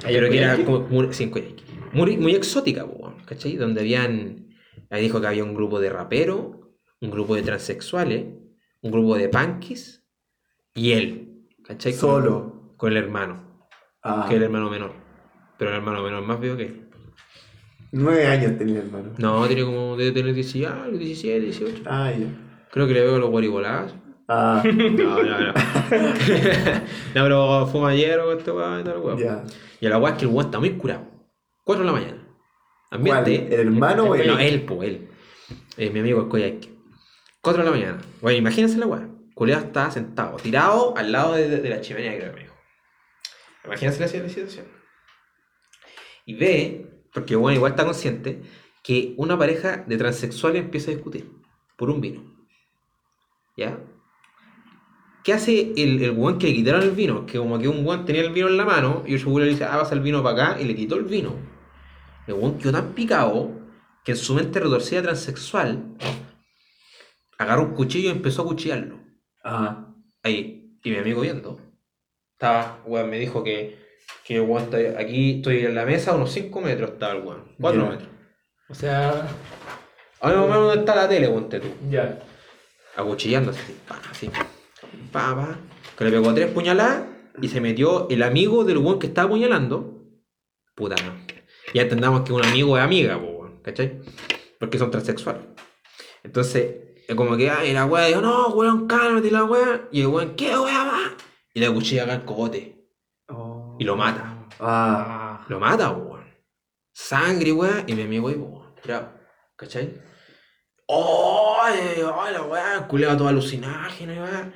¿Allá pero que era como muy, sí. Muy, muy exótica, weón, ¿cachai? Donde habían, ahí dijo que había un grupo de raperos, un grupo de transexuales, un grupo de punkis y él, ¿cachai? Con- Solo. Con el hermano, Ah, que es el hermano menor. Pero el hermano menor más viejo que él. nueve años tenía hermano. No, tiene como, debe tener 17, algo, 17, 18. Ah, ya. Creo que le veo los guaribolazos. Ah, No, no, no. no, pero fuma ayer o este weón y tal, weón. ya. Y a la weá es que el weón está muy curado. 4 de la mañana. ¿Cuál? Ambiente. ¿El hermano o él? No, él, po, él. Eh, mi amigo el Coyhaique. 4 de la mañana. Bueno, imagínense la weá. Culeado está sentado, tirado al lado de, de la chimenea, creo que me dijo. Imagínense la, la situación. Y ve, porque bueno, igual está consciente, que una pareja de transexuales empieza a discutir por un vino. ¿Ya? ¿Qué hace el, el weón que le quitaron el vino? Que como que un weón tenía el vino en la mano y el weón le dice, ah, pasa el vino para acá y le quitó el vino. El weón quedó tan picado que en su mente retorcida transexual agarró un cuchillo y empezó a cuchillarlo. Ah, Ahí. Y mi amigo viendo. Estaba, weón, me dijo que, que weón, estoy- aquí estoy en la mesa, a unos 5 metros estaba el weón. 4 Ya. metros. O sea, Ahora menos donde está la tele, ponte tú. ya. acuchillando así, pa, así, pa, pa, que le pegó tres puñaladas y se metió el amigo del weón que estaba apuñalando. Puta no. Ya entendamos que un amigo es amiga, weón, ¿cachai? Porque son transexuales. Entonces, es como que, ay, la weá dijo, no, weón, cálmate la weá. Y el weón, ¿qué weá va? Y le acuchilla acá el cogote. Oh. Y lo mata. Ah. Lo mata, weón. Sangre, weón. Y mi amigo ahí, weón. ¿Cachai? ¡Ay! ¡Ay, la weá! El culeado todo alucinágeno, weón.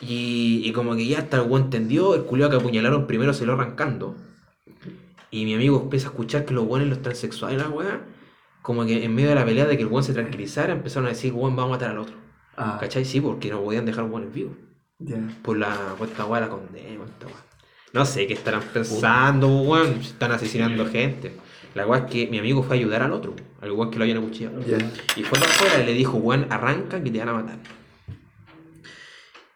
Y, y como que ya hasta el weón entendió, el culeado que apuñalaron primero se lo arrancando. Y mi amigo empieza a escuchar que los weones, los transexuales, la weá, como que en medio de la pelea de que el weón se tranquilizara, empezaron a decir, weón, va a matar al otro. Ah. ¿Cachai? Sí, porque no podían dejar weones vivos Ya. por la por esta weá la condena, esta weá. No sé qué estarán pensando, weón. Están asesinando gente. La weá es que mi amigo fue a ayudar al otro, al weón que lo hayan acuchillado. Y fue para afuera y le dijo, weón, arranca que te van a matar.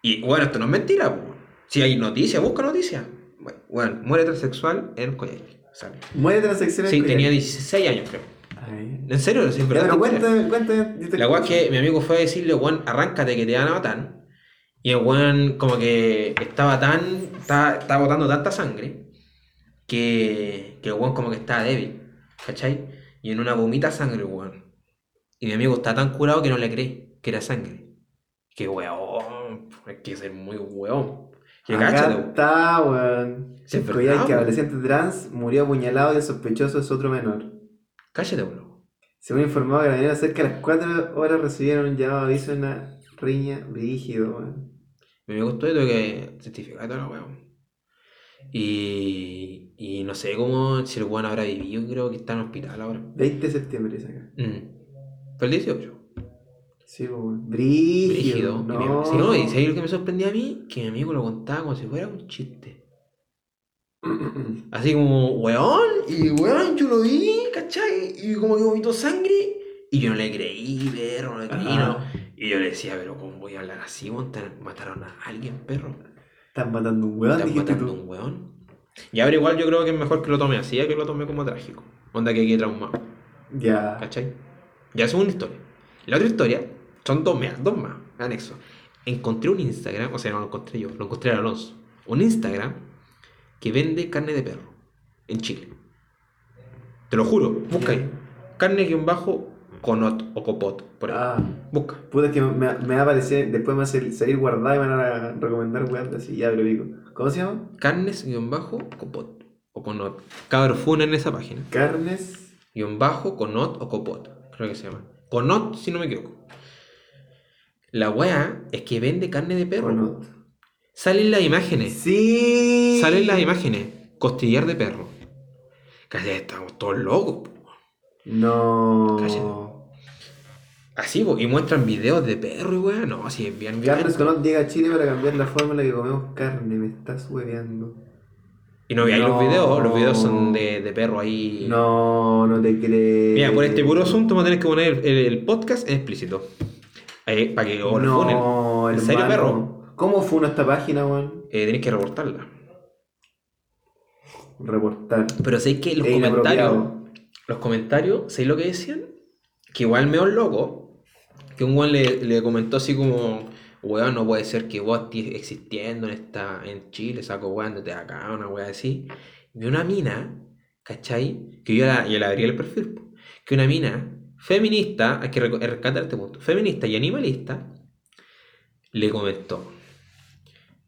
Y bueno, esto no es mentira, weón. Si hay noticias, busca noticias. Bueno, muere transexual en Coyhaique. Muere transacción Sí, tenía 16 años, creo. Ay. ¿En serio? ¿En serio? cuéntame, cuéntame. te La weá es que mi amigo fue a decirle, weón, arráncate que te van a matar. Y el weón como que estaba tan, estaba, estaba botando tanta sangre que, que el weón como que estaba débil, ¿cachai? Y en una vomita sangre, weón. Y mi amigo está tan curado que no le cree que era sangre. Que weón, hay que ser muy weón. Que Acá está, weón. Sí, es verdad, weón. adolescente trans, murió apuñalado y el sospechoso es otro menor. Cállate, weón. Según informado Carabineros, cerca de las 4 horas recibieron un llamado aviso de una riña rígido, weón. Mi amigo estoy, tengo que certificar toda la weón. Y, y no sé cómo, si el weón habrá vivido, creo que está en hospital ahora. 20 de septiembre es acá. Mm. Fue el 18. Sí, weón. Brígido. Brígido. No. si no, y ¿sabes lo que me sorprendía a mí? Que mi amigo lo contaba como si fuera un chiste. Así como, weón, y weón, yo lo vi, ¿cachai? Y como que vomitó sangre. Y yo no le creí, perro, no le creí, no. Ah, Y yo le decía, pero ¿cómo voy a hablar así, weón? Mataron a alguien, perro. Están matando un weón, Están matando a tú. un weón. Y ahora igual yo creo que es mejor que lo tome así, a que lo tome como trágico. Onda que quede traumado, Ya. ¿cachai? Ya es una historia. La otra historia son dos, mira, dos más, anexo. Encontré un Instagram, o sea, no lo encontré yo, lo encontré en Alonso. Un Instagram que vende carne de perro en Chile. Te lo juro, busca ahí. Carne guion bajo conot o copot, por ahí. Ah. Busca. Puta, es que me, me va a aparecer, después me va a salir guardado y me van a recomendar weón así, ya lo digo. ¿Cómo se llama? Carnes guion bajo copot o conot. Cabro, en esa página. Carnes. guion bajo, conot o copot, creo que se llama. Conot, si no me equivoco. La weá es que vende carne de perro. Conot. Salen las imágenes. Sí. Salen las imágenes. Costillar de perro. Casi estamos todos locos. No. Cállate. Así, po, y muestran videos de perro y weá. No, así es bien, bien. Carnes Conot llega a Chile para cambiar la forma en la que comemos carne. Me estás hueveando. Y no veáis los No. videos. Los videos son de, de perro ahí. No, no te crees. Mira, por este puro asunto vamos a tener que poner el, el podcast en explícito. Eh, para que lo. No, ¿En serio, hermano. perro? ¿Cómo fue esta página, weón? Eh, tenéis que reportarla. Reportar. Pero sé que los comentarios. Los comentarios, ¿sabéis lo que decían? Que igual me loco. Que un weón le, comentó así como. Weón, no puede ser que vos estés existiendo en en Chile, saco weón de acá, una weá así. Y una mina, ¿cachai? Que yo la, yo la el perfil. Que una mina feminista, hay que rescatar este punto, feminista y animalista, le comentó.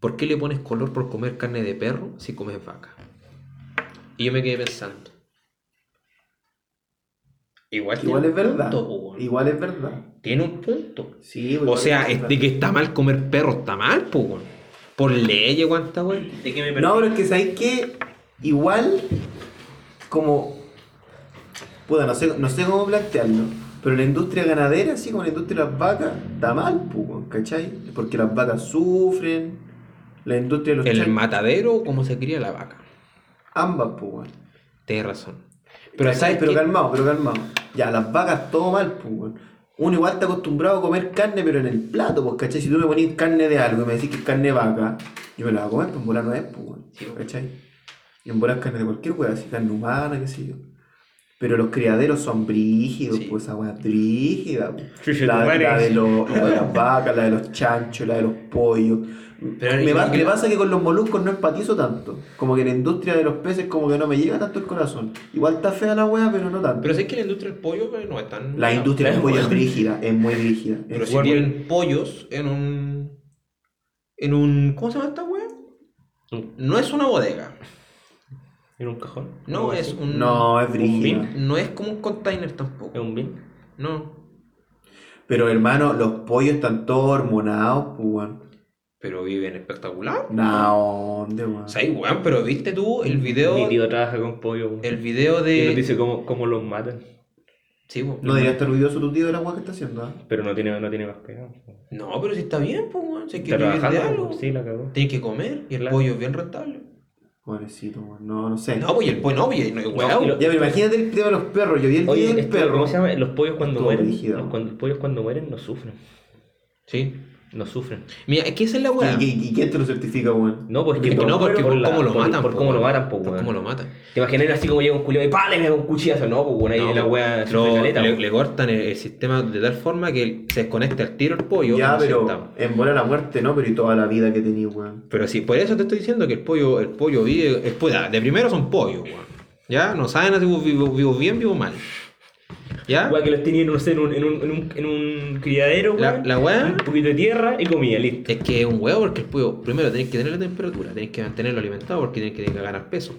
¿Por qué le pones color por comer carne de perro si comes vaca? Y yo me quedé pensando. Igual, es verdad. punto. Igual es verdad. Tiene un punto. Sí, O igual sea, es de que está mal comer perro, está mal, weón. Por ley, ¿cuánta weón? ¿De qué me No, pero es que sabéis que igual como puta, no sé, no sé cómo plantearlo, Pero la industria ganadera, así como la industria de las vacas, está mal, pues, ¿cachai? Porque las vacas sufren, la industria de los El chan- matadero, cómo se cría la vaca. ambas, pues. Tienes razón. Pero sabes pero calmado, pero calmado. Ya, las vacas todo mal, pues. Uno igual está acostumbrado a comer carne, pero en el plato, pues, ¿cachai? Si tú me ponís carne de algo y me decís que es carne de vaca, yo me la voy a comer, pues en volar no es, pues, weón. ¿cachai? Y en volar carne de cualquier weá, así carne humana, qué sé yo. Pero los criaderos son brígidos, Sí. pues esa weá brígida, pues. La, la de los- la de las vacas, la de los chanchos, la de los pollos. Pero me, va- pasa que con los moluscos no empatizo tanto. Como que la industria de los peces como que no me llega tanto el corazón. Igual está fea la weá, pero no tanto. Pero sé que la industria del pollo pues, no es tan. la industria del pollo es brígida, es muy brígida. Pero Es- si tienen pollos en un. En un. ¿Cómo se llama esta wea? No es una bodega. ¿En un cajón? No ¿Algo es así? un. No, es ¿Un brígida. bin? No es como un container ¿Es tampoco. un bin? No. Pero hermano, los pollos están todos hormonados, pues weón. Pero viven espectacular. No, ¿dónde, weón? O sea, weón, pero viste tú el video. Mi tío trabaja con pollo. weón. El video Y nos de. dice cómo, cómo los matan. Sí, po. No debería estar orgulloso tu tío de la weá que está haciendo, ¿ah? Pero no tiene, no tiene más pegado. No, pero si está bien, pues, weón. Si hay que vivir de algo. Sí, la cagó. Tienes que comer y el Claro. pollo es bien rentable. Pobrecito, weón. No, no sé. No, pues y el pollo no, pues, weón. Ya, pero imagínate el tema de los perros. Yo vi el video del perro. ¿cómo se llama? Los pollos cuando mueren. brígido. los, cuando- los pollos cuando mueren no sufren. Sí. No sufren. Mira, es que esa es la weá. ¿Y, y, y quién te lo certifica, weón? No, pues Es que no, porque por, la- cómo lo por- matan. Por po, cómo lo weón. matan, pues, Por weón. cómo lo matan. Te imaginas así como llega un culiado y ¡pá! Le pega un cuchillazo. No, pues, bueno, ahí No, la po, weá caleta, le, po. le cortan el, el sistema de tal forma que se desconecta al tiro el pollo. ya, no se pero está. en bola la muerte, ¿no? Pero y toda la vida que tenía, weón. Pero sí, por eso te estoy diciendo que el pollo, el pollo vive. el pollo- de primero son pollos, weón. ¿Ya? No saben si vivo, vivo bien, vivo mal. ¿Ya? Weá que los tenían, no sé, en un, en un, en un, en un criadero, La- weá- Un poquito de tierra y comida, listo. Es que es un huevo porque el pollo, primero tenés que tener la temperatura, tenés que mantenerlo alimentado porque tienen que ganar peso.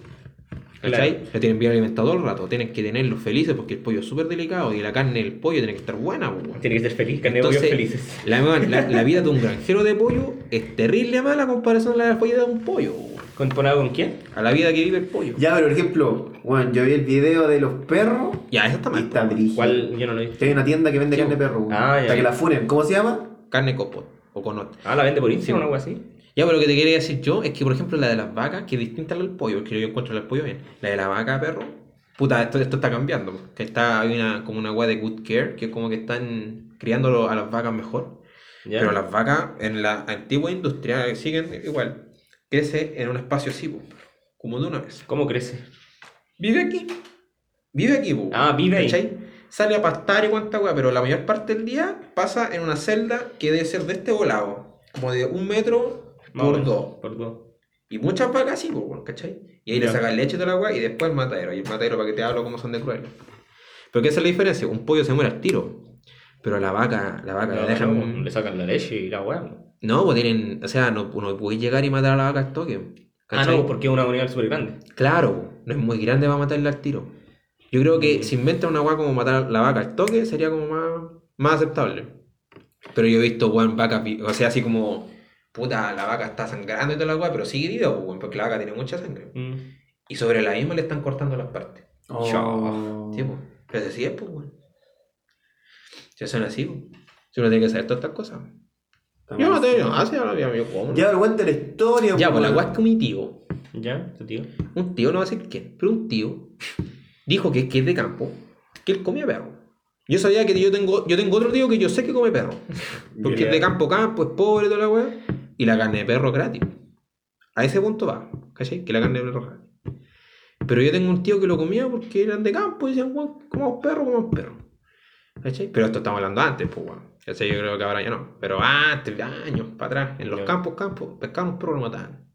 ¿Cachai? Claro. Lo tienen bien alimentado todo el rato, tienen que tenerlo felices porque el pollo es súper delicado y la carne del pollo tiene que estar buena. weón. Tiene que ser feliz, carne de Entonces, felices. La, la- la vida de un granjero de pollo es terrible mala comparación a la vida de un pollo. ¿Comparado con quién? A la vida que vive el pollo. Ya, pero por ejemplo, weón, yo vi el video de los perros Ya, esa está y mal. está brígido. ¿Cuál? Yo no lo he visto. Hay una tienda que vende Sí, carne de perro. Ah, ya, Hasta que la funen. ¿Cómo se llama? Carne copot o conot. Ah, la vende por Instagram Sí. o algo así. Ya, pero lo que te quería decir yo es que, por ejemplo, la de las vacas, que es distinta a la del pollo, porque yo encuentro la del pollo bien. La de la vaca, perro, puta, esto, esto está cambiando. Que está, hay una, como una weá de good care, que es como que están criando a las vacas mejor. ¿Ya? Pero las vacas en la antigua industria siguen igual. Crece en un espacio así, po, como de una vez. ¿Cómo crece? Vive aquí. Vive aquí, po, Ah, vive ahí. ¿cachai? Sale a pastar y cuánta weá, pero la mayor parte del día pasa en una celda que debe ser de este volado, como de un metro Más por menos, dos. Por dos. Y muchas vacas sí, pues, weón, ¿cachai? Y ahí le Ya. sacan leche del agua y después el matadero. Y el matadero, para que te hablo cómo son de crueles. Pero ¿qué es la diferencia? Un pollo se muere al tiro. Pero la vaca, la vaca la dejan. le sacan la leche y la weá. No, pues tienen. O sea, no, no podéis llegar y matar a la vaca al toque. Ah, no, porque es una unidad súper grande. Claro, no es muy grande para matarla al tiro. Yo creo que si inventan una weá como matar a la vaca al toque, sería como más, más aceptable. Pero yo he visto, weón, vacas, o sea, así como, puta, la vaca está sangrando y toda la weá, pero sigue viva, pues, weón, porque la vaca tiene mucha sangre. Mm. Y sobre la misma le están cortando las partes. Oh. Sí, pues. Pero así es, pues, weón. Si son así, pues. Si uno tiene que saber todas estas cosas. Yo no ah, sí, ahora ya. Ya, pero cuenta la historia, Ya, pues la weá es que mi tío, ¿Ya? ¿Tu tío? un tío, no va a decir quién, pero un tío, dijo que, que es de campo, que él comía perro. Yo sabía que yo tengo, yo tengo otro tío que yo sé que come perro. Porque es de campo campo, es pobre toda la weá. Y la carne de perro es gratis. A ese punto va, ¿cachai? Que la carne de perro es gratis. Pero yo tengo un tío que lo comía porque eran de campo y decían, weón, comamos perro, comamos perro. ¿Cachai? Pero esto estamos hablando antes, pues, weón. ¿Cachai? Yo creo que ahora ya no. Pero antes, años para atrás, en los campos, campos, pescaban un perro y lo mataban.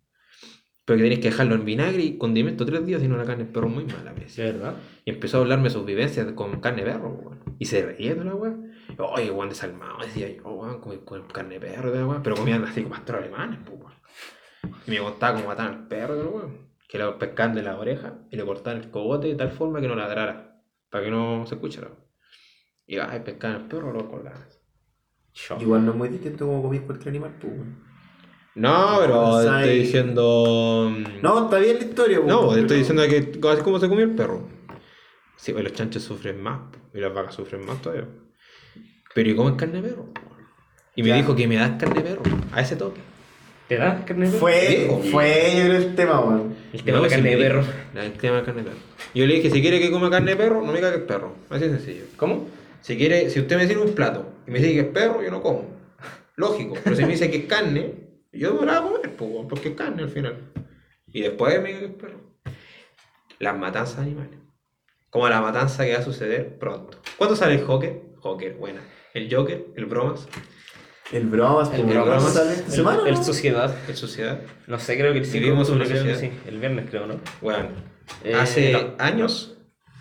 Pero que tenéis que dejarlo en vinagre y condimento tres días, si no la carne del perro muy mala. decía. ¿De verdad? Y empezó a hablarme sus vivencias con carne de perro, weón. Y se reía de la weá. Oye, weón, desalmado, decía yo, weón, con, con carne de perro, de la. Pero comían así como pastores alemanes, pues, weón. Y me contaba cómo mataban al perro, de la weá. Que lo pescaban de la oreja y le cortaban el cogote de tal forma que no ladrara. Para que no se escuchara. Y va, y pescaban al perro, lo Igual no es muy distinto como comís cualquier animal, pues, weón. No, pero estoy diciendo. No, está bien la historia, No, weón, estoy diciendo que así como se comió el perro. Sí, pues los chanchos sufren más y las vacas sufren más todavía. Pero ¿y comen carne de perro? Y me Ya. dijo que me das carne de perro, a ese toque. ¿Te da carne de perro? Fue, Dijo. fue yo el tema, weón. El tema No, de la carne de perro. dijo, El tema de carne de perro. Yo le dije, si quiere que coma carne de perro, no me que es perro. Así de sencillo. ¿Cómo? Si quiere, si usted me sirve un plato y me dice que es perro, yo no como. Lógico. Pero si me dice que es carne, yo me la voy a comer, weón, porque es carne al final. Y después me diga que es perro. Las matanzas animales. Como la matanza que va a suceder pronto. ¿Cuándo sale el Joker? Joker, buena. El Joker, el Bromas, El bromas, El pues, bromas. ¿cuándo sale? El, ¿Semana? el no? sociedad. el Sociedad. No sé, creo que el 5 de Vivimos una sí. El viernes creo, ¿no? Bueno, Eh, hace no. años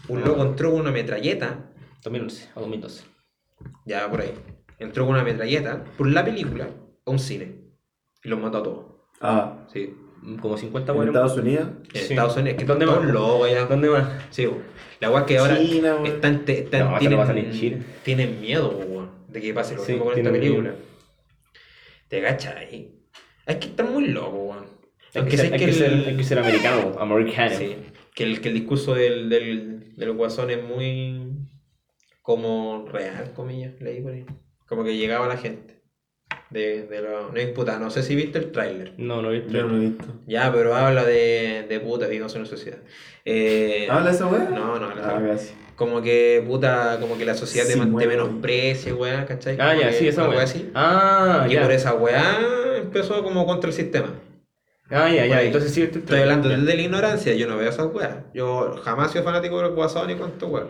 un No. loco entró con una metralleta 2011 o 2012. Ya por ahí, entró con una metralleta por la película a un cine y los mató a todos. Ah, Sí. Como 50 en. Estados Unidos. En Sí. Estados Unidos, que ¿Dónde están más? locos allá. ¿Dónde más? Sí, bo. la weá es que ahora China, están, te- están- No, tienen, en Chile. tienen miedo, weón, de que pase lo Sí, mismo con esta película. miedo. ¿Te cachas ahí? Hay que estar muy loco, weón. Hay Aunque que, ser, que el- hay que ser americano, americano. Sí, que el, que el discurso del, del, del guasón es muy como real, comillas, leí por ahí. Como que llegaba la gente. De, de los no imputados. No sé si viste el tráiler. No, no he visto. Yo no lo he visto. Ya, pero habla de, de puta, vivimos en una sociedad. Eh, ¿Habla esa weá? No, no, habla de Ah, gracias. Como que puta, como que la sociedad te, Sí, te bueno. menosprecia, weá, ¿cachai? Ah, Como ya, que sí, esa weá. así. Ah, y ya. por esa weá empezó como contra el sistema. Ah, ya, ya. Entonces sí, Estoy hablando desde la ignorancia, yo no veo esas weas. Yo jamás he sido fanático del guasón y cuánto weá.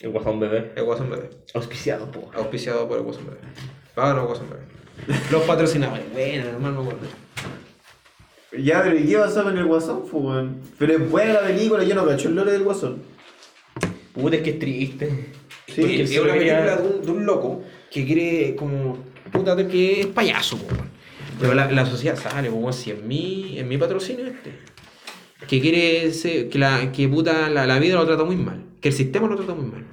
El guasón bebé. El guasón bebé. Auspiciado, po. Auspiciado por el guasón bebé. Páganos guasón bebé. Los patrocinadores. Bueno, hermano, me acuerdo. Ya, pero ¿y qué pasó con el Guasón, weón? Pero es buena la película, yo no cacho el lore del Guasón. Puta, es que es triste. Sí, Porque es una veía- película de un, de un loco que quiere como puta que es payaso, po, weón. Pero la, la sociedad sale, como si en mi, en mi patrocinio este. Que quiere ser- que la que puta la, la vida lo trata muy mal. Que el sistema lo trata muy mal.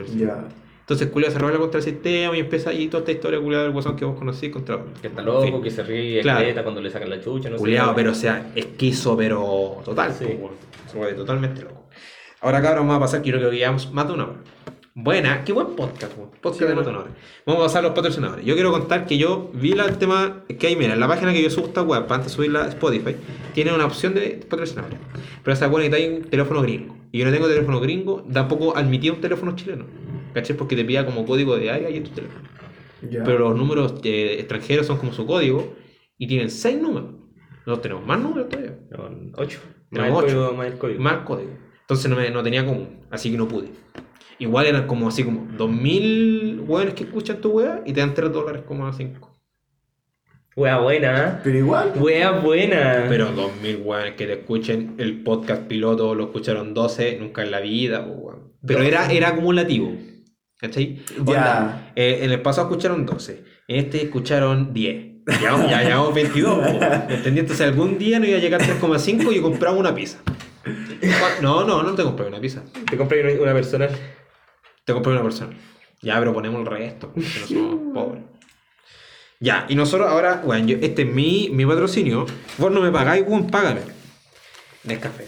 Entonces Julio se revela contra el sistema y empieza ahí toda esta historia culiada del guasón que vos conocís contra Que está loco, En fin. que se ríe, Claro. cuando le sacan la chucha, no sé. Culeado, pero o sea, esquizo, pero total. Sí. po, totalmente loco. Ahora, cabrón, vamos a pasar, quiero que llevamos más de una hora. Buena, qué buen podcast. Podcast Sí, de hora. Vamos a pasar a los patrocinadores. Yo quiero contar que yo vi la- el tema que hay, mira, en la página que yo subo esta web, para antes de subirla a Spotify, tiene una opción de patrocinadores. Pero esa buena necesita un teléfono gringo. Y yo no tengo teléfono gringo, tampoco admití un teléfono chileno. ¿Cachai? Porque te pida como código de área y en tu teléfono. Pero los números eh, extranjeros son como su código y tienen seis números.Nosotros tenemos más números todavía. No, ocho. Tenemos Más el ocho. código, más el código. Más código. Entonces no, me, no tenía común, así que no pude. Igual eran como así como 2000 hueones que escuchan tu wea y te dan 3 dólares como a 5. Wea buena. Pero igual. Wea buena. Pero 2000 hueones que te escuchen el podcast piloto lo escucharon 12 nunca en la vida. weón. Pero era, era acumulativo. ¿Cachai? Ya. Eh, en el pasado escucharon 12. En este escucharon 10. Ya, ya llevamos 22. po, ¿Entendí? Entonces algún día no iba a llegar a 3,5 y compraba una pizza. No, no, no te compré una pizza. Te compré una, una personal. Te compré una persona. Ya, pero ponemos el resto, porque no somos pobres. Ya, y nosotros ahora, bueno, yo, este es mi, mi patrocinio. Vos no me pagáis, weón, págame. Nescafé.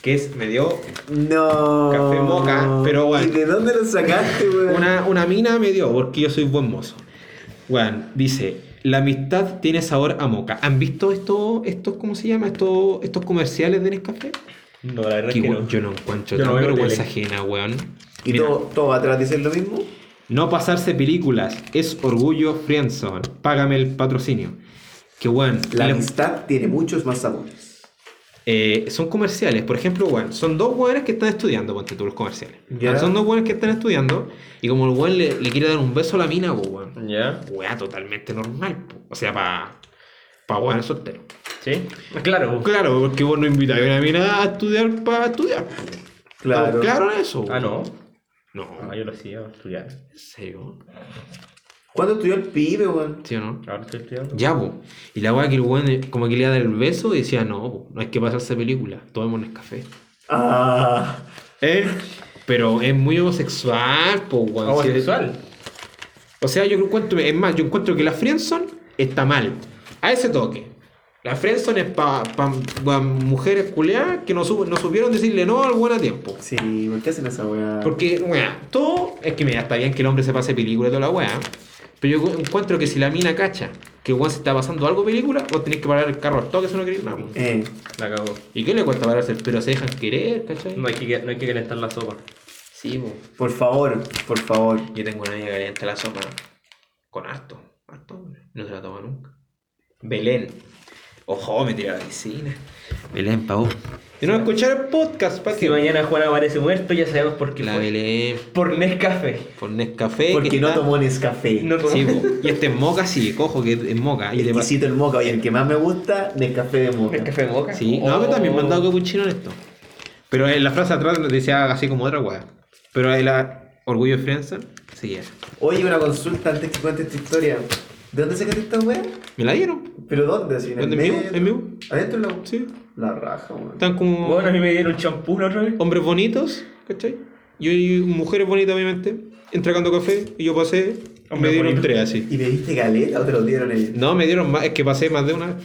Que es, me dio No. Café moca, pero bueno. ¿Y de dónde lo sacaste, weón? una, una mina, me dio, porque yo soy buen mozo. Bueno, dice, la amistad tiene sabor a moca. ¿Han visto esto, estos, cómo se llama? Estos, estos comerciales de Nescafé? No, la verdad Que, es que weón, no. yo no encuentro Yo no tan veo vergüenza tele. ajena, weón. ¿Y Mira, todo, todo atrás dice lo mismo? No pasarse películas es orgullo friendzone. Págame el patrocinio. Que bueno, La le- amistad tiene muchos más sabores. eh, son comerciales. Por ejemplo, bueno, son dos weones que están estudiando, ponte tú los comerciales. Son dos weones que están estudiando y como el weón le, le quiere dar un beso a la mina, weón. ¿Ya? Weá totalmente normal, po. o sea, para pa weón soltero. ¿Sí? Claro. Claro, porque vos no invitas a una mina a estudiar para estudiar. Claro. ¿Estamos claros en eso? Ah, no. No, Ah, yo lo hacía estudiar. ¿en serio? ¿Cuándo estudió el pibe, weón? ¿Sí o no? Ahora estoy estudiando. Ya, po. Y la weá que el weón como que le iba a dar el beso y decía, no, po, no hay que pasarse película, tomemos café. Ah. ¿Eh? Pero es muy homosexual, po, weón. Homosexual. O sea, yo encuentro, es más, yo encuentro que la friendzone está mal. A ese toque. La friendzone es para mujeres culeadas que no, su- no supieron decirle no al buen a tiempo. Sí, ¿por qué hacen esa weá? Porque, weá, todo es que mira, está bien que el hombre se pase película y toda la weá. Pero yo encuentro que si la mina cacha que weón se está pasando algo película, vos tenés que parar el carro al toque si no querés nada. Eh, La cagó. ¿Y qué le cuesta pararse? Pero se dejan querer, ¿cachai? No hay que, no hay que calentar la sopa. Sí, po. por favor, por favor. Yo tengo una amiga que calienta la sopa con harto, harto, hombre. No se la toma nunca. Belén. Ojo, me tira a la piscina. Belén, pa' vos. Y no escuchar el podcast, ¿para Si mañana Juan aparece muerto, ya sabemos por qué La fue. Belén. Por Nescafé. Por Nescafé. Porque que no está- tomó Nescafé. No tomó. Sí, po. y este es moca, sí, cojo que es moca. Y le el moca. Y el que más me gusta, Nescafé de moca. Nescafé Moca. Sí, no, pero también me han dado capuchino en esto. Pero en la frase atrás nos decía así como otra weá. Pero ahí la orgullo de Friendzone, sí es. Oye, una consulta antes que cuente esta historia. ¿De dónde sacaste esta weá? ¿Me la dieron? ¿Pero dónde? ¿Así en el ¿Dónde? ¿En vivo? metro? ¿En vivo? ¿Adentro de la Sí. La raja, weón. Están como Bueno, a mí me dieron champú la otra vez. hombres bonitos, ¿cachai? Y hay mujeres bonitas, obviamente, entregando café. Y yo pasé, me Hombre dieron bonito. tres así. ¿Y pediste galeta o te lo dieron ellos? No, me dieron más, es que pasé más de una vez.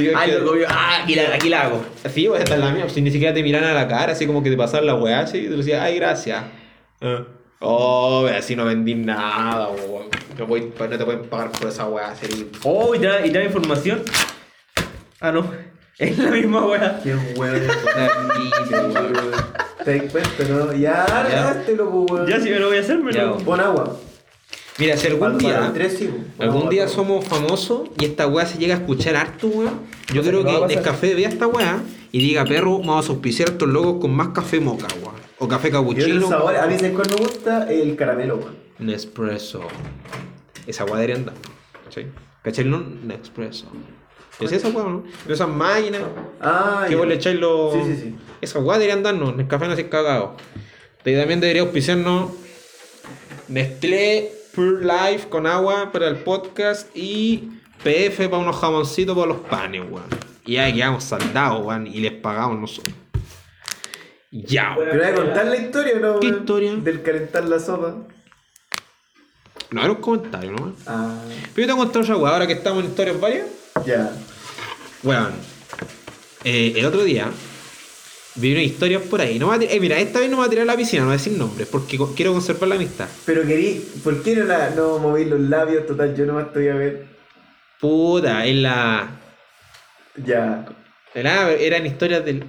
Y Ah, que- lo comió. Ah, aquí la, aquí la hago. Sí, pues esta es la mía. Si ni siquiera te miran a la cara, así como que te pasan la weá, así, y te decían, ay, gracias. Ah. Oh, así no vendí nada, weón. No, voy- no te pueden pagar por esa weá, sería. Oh, y te da, y te da información. Ah, no. Es la misma weá. Qué weón. ¿Te das cuenta, no? Ya, hágatelo, po, weón. Ya si me lo voy a hacer, me Ya. lo. Pon agua. Mira, si algún día, algún día somos famosos y esta weá se llega a escuchar harto, weón. Yo creo que pasar. Nescafé vea esta weá y diga, perro, vamos a auspiciar a estos logos con más café moca, weón. O café cappuccino. sabor, a mí ¿sabes cuál me gusta? El caramelo, weón. Nespresso. Esa weá debería andar. ¿Sí? ¿Cachai? No, Nespresso. ¿Es esa weá, no? De esas máquinas. Ah, Que ya. vos le echáis los. Sí, sí, sí. Esa weá debería andarnos. Nescafé no se cagado. Y también debería auspiciarnos Nestlé Pure Life con agua para el podcast y PF para unos jamoncitos para los panes, weón. Y ahí quedamos saldados, weón, y les pagamos nosotros. Ya, weón. ¿Pero voy a contar la historia o no? ¿Qué historia? Del calentar la sopa. No, era un comentario, ¿no? Ah, Pero yo te voy a contar otra weá, ahora que estamos en historias varias. ya. Weón, eh, el otro día vi unas historias por ahí. No me va a tirar- eh, mira, esta vez no me voy a tirar a la piscina, no voy a decir nombres, porque co- quiero conservar la amistad. Pero querí, ¿por qué no, la, no moví los labios? Total, yo nomás te voy a ver. Puta, es la. Ya. Era, eran historias del.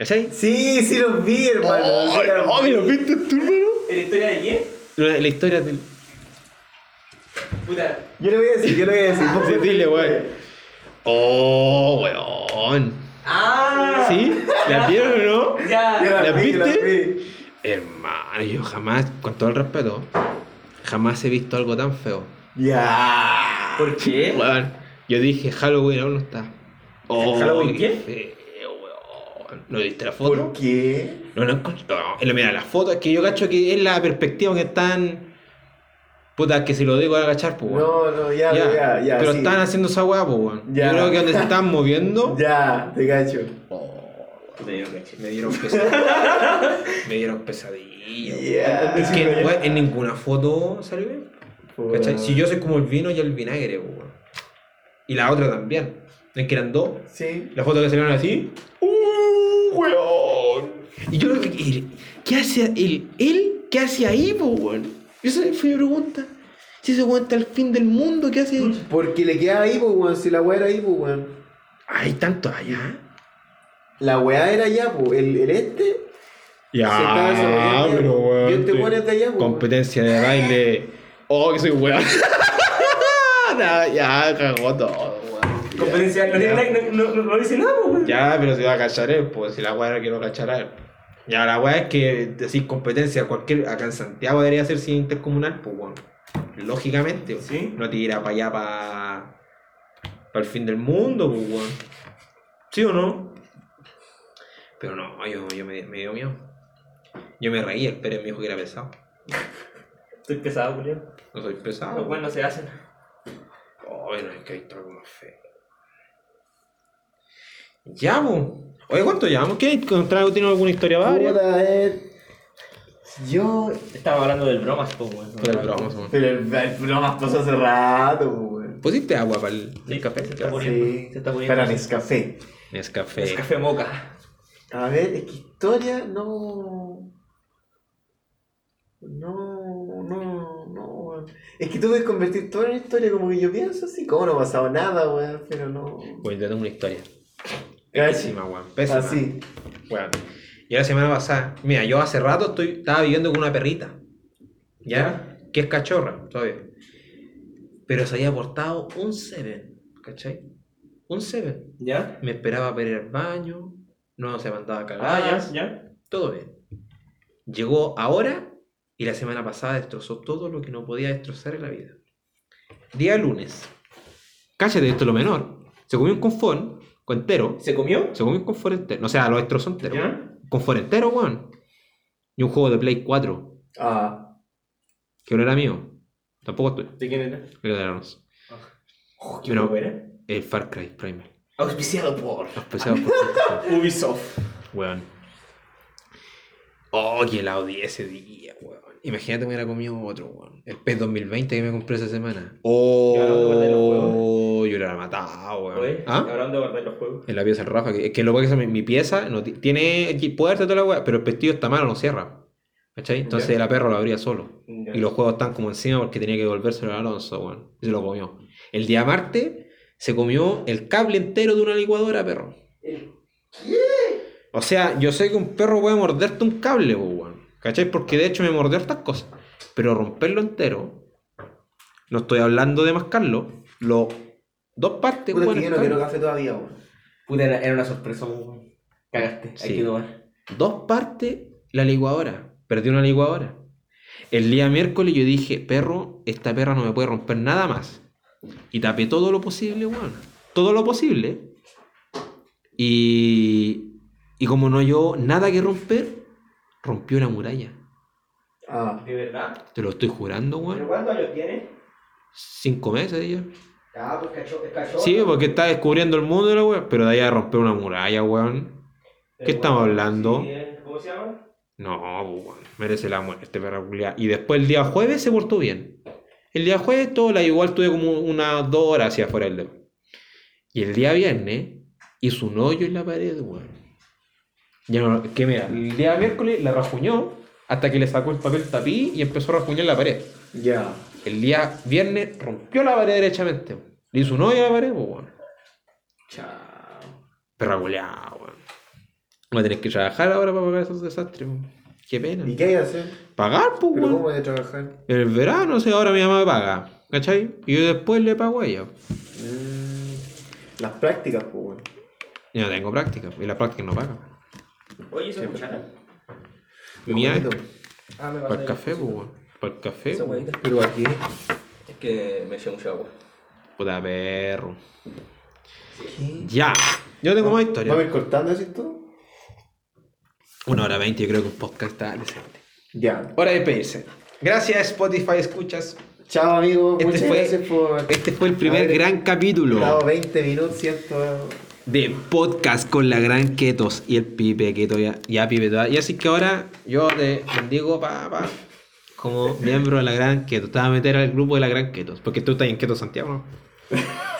¿Cachai? Sí, sí los vi, hermano. sí los vi. ¿lo viste tú, hermano? ¿La historia de quién? La, la historia del. Puta. Yo le voy a decir, yo le voy a decir. Vos Sí, dile, weón. Oh, weón. Ah. ¿Sí? ¿La vieron o no? Yo Ya. la ¿La vi, la viste? vi. Hermano, yo jamás, con todo el respeto, jamás he visto algo tan feo. Ya. ¿Por qué? Weón, yo dije Halloween aún no está. Oh, ¿Halloween qué? ¿No viste la foto? ¿Por qué? No, no encontré. No. Mira, la foto es que yo cacho que es la perspectiva que están. Puta, que si lo digo a agachar, pues, weón. No, no, ya, ya, ya. ya Pero sí. están haciendo esa weá, pues, weón. Yo creo que donde se están moviendo. Ya, te cacho. Caché. Me dieron pesadilla. me dieron pesadilla. weón. Ya. Es que weón, en ninguna foto salió bien. ¿Cachai? Si yo soy como el vino y el vinagre, weón. Y la otra también. Es que eran dos. Sí. La foto que salieron así. ¡Uh, weón! Y yo creo que. ¿Qué hace él? ¿Él? ¿Qué hace ahí, po, weón? Esa fue mi pregunta. Si se aguanta el fin del mundo, ¿qué hace ahí? Porque le queda ahí, pues, weón. Si la weá era ahí, pues, weón. Hay tanto allá. La weá era allá, pues. El, el este. Ya, el pero weón. Yo te te- pones de allá, pues. Competencia de baile. Oh, que soy weón. Nah, ya, cagó todo, weón. Competencia, no, no, no, no, no dice nada, pues. Ya, pero se va a cachar él, pues si la weá era que no cachara él. Ya, la weá es que decir competencia cualquier. Acá en Santiago debería ser sin intercomunal, pues weón. Lógicamente. Sí. No te irá para allá para. para el fin del mundo, pues weón. ¿Sí o no? Pero no, yo, yo me, me dio miedo. Yo me reí, el Pérez me dijo que era pesado. Estoy pesado, Julián. No soy pesado. Los buenos se hacen. Oh, no, es que hay algo más feo. Ya, po. Oye, ¿cuánto llevamos? ¿Qué? ¿Encontraron tiene alguna historia varia? Puta, eh. Yo. Estaba hablando del bromas, pues, weón. Pero el bromas, man. Pero el, el programa pasó hace rato, pues, weón. weón. ¿Pusiste agua para el, el café? Se está poniendo. Sí. Se está poniendo. Para Nescafé. Es café. Es café moca. A ver, es que historia no. No, no, no, weón. Es que tú puedes convertir toda en historia como que yo pienso así, como no ha pasado nada, weón, pero no. Bueno, yo tengo una historia. Pésima, weón. Pésima. Así. Weón. Y la semana pasada, mira, yo hace rato estoy, estaba viviendo con una perrita. ¿Ya? Que es cachorra, todavía. Pero se había portado un Seven, ¿cachai? Un Seven. ¿Ya? Me esperaba para ir al baño, no se mandaba a cagar. Ah, ya, ya. Todo bien. Llegó ahora y la semana pasada destrozó todo lo que no podía destrozar en la vida. Día lunes. Cállate, esto es lo menor. Se comió un confort entero. ¿Se comió? Se comió un confort entero. O sea, lo destrozó entero. ¿Ya? Confort entero, weón. Y un juego de Play 4, Ah, que no era mío. Tampoco tuyo. ¿De quién era? Era de Aranos. Oh, Pero- juego era? El Far Cry Primal. Auspiciado por Auspiciado por- Ubisoft. Weón. Oh, que la odié ese día, weón. Imagínate me hubiera comido otro, weón. El PES 2020 que me compré esa semana. ¿Y ahora dónde guardáis los Oh, yo lo hubiera matado, weón. Oye, ¿Ah? ¿Hablando de guardar los juegos? En la pieza del Rafa. Que, es que lo que pasa es que mi pieza no ti- tiene puerta y toda la weá, pero el pestillo está malo, no cierra. ¿Cachai? Entonces la perro lo abría solo. Y los juegos están como encima porque tenía que devolvérselo a Alonso, weón. Y se lo comió. El día martes se comió el cable entero de una licuadora, perro. O sea, yo sé que un perro puede morderte un cable, weón. ¿Cachai? Porque de hecho me mordió estas cosas. Pero romperlo entero, no estoy hablando de mascarlo, lo, dos partes, puta, que yo no quiero café todavía, weón. Puta, era, era una sorpresa, weón. Cagaste, Sí. hay que tomar. Dos partes la licuadora. Perdí una licuadora. El día miércoles yo dije, perro, esta perra no me puede romper nada más. Y tapé todo lo posible, weón. Todo lo posible. Y, y como no yo nada que romper, rompió una muralla. Ah, ¿De verdad? Te lo estoy jurando, weón. cuántos años tiene? Cinco meses ya. Ah, pues. Sí, porque está descubriendo el mundo, la weón. Pero de ahí a romper una muralla, weón. ¿Qué estamos hablando? ¿Cómo se llama? No, pues, weón, merece la muerte este perro culiao. Y después el día jueves se portó bien. El día jueves todo la igual tuve como unas dos horas hacia afuera del dedo. Y el día viernes hizo un hoyo en la pared, weón. Ya no, que mira, el día miércoles la rajuñó hasta que le sacó el papel tapí y empezó a rajuñar la pared. ya. El día viernes rompió la pared derechamente. Le hizo un hoyo a la pared, pues, weón. Chao. Perra culiao, weón. Voy a tener que trabajar ahora para pagar esos desastres, weón. Qué pena. ¿Y qué hay que hacer? Pagar, pues, ¿Pero weón. cómo hay que trabajar? En el verano, o sea, ahora mi mamá me paga. ¿Cachai? Y yo después le pago a ella. Mm, las prácticas, pues, weón. Yo no tengo práctica. Y la práctica no paga. Oye, ¿esa cuchara? Bonito. Ah, me para el café, pues, weón. Para el café. Esa weón. huevita. Pero aquí. Es que me eché mucha agua. Puta perro. ¿Qué? Ya. Yo tengo más ¿Vamos a historia. ir cortando así todo? Una hora veinte, yo creo que un podcast está decente. Ya. Hora de despedirse. Gracias, Spotify, escuchas. Chao, amigos. Este Muchas fue- gracias por. Este fue el primer gran capítulo estado 20 minutos, ¿cierto? De podcast con la gran Ketos y el Pipe Keto. Ya, ya Pipe, ya. y así que ahora yo te bendigo pa, pa, como miembro de la gran Keto. Te vas a meter al grupo de la gran Ketos. Porque tú estás en Keto Santiago, ¿no?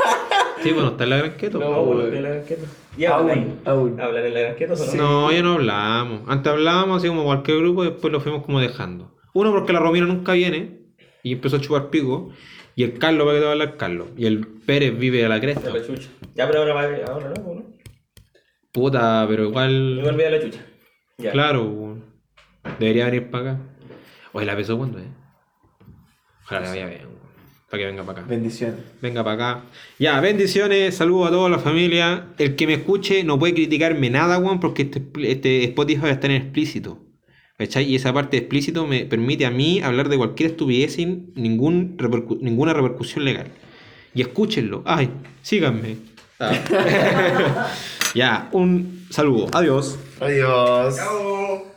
Sí, bueno, está en la gran Keto. No, en la granqueta. ¿Ya hablan ahí? Aún. ¿Hablan en la granqueta o no? No, ya no hablamos. Antes hablábamos así como cualquier grupo y después lo fuimos como dejando. Uno porque la Romina nunca viene y empezó a chupar pico. Y el Carlos, ¿para qué te va a hablar Carlos? Y el Pérez vive a la cresta. De la chucha. Ya, pero ahora va ahora no, ¿no? Puta, pero me igual. olvidé la chucha. Ya. Claro, weón. debería venir para acá. Oye, la besó cuando, eh. Ojalá le vaya bien. Para que venga para acá. Bendiciones. Venga para acá. Ya, bendiciones, saludos a toda la familia. El que me escuche no puede criticarme nada, weón, porque este, este Spotify está en explícito. ¿Cachai? Y esa parte de explícito me permite a mí hablar de cualquier estupidez sin ningún repercu- ninguna repercusión legal. Y escúchenlo. Ay, síganme. ya, un saludo. Adiós. Adiós. Chao.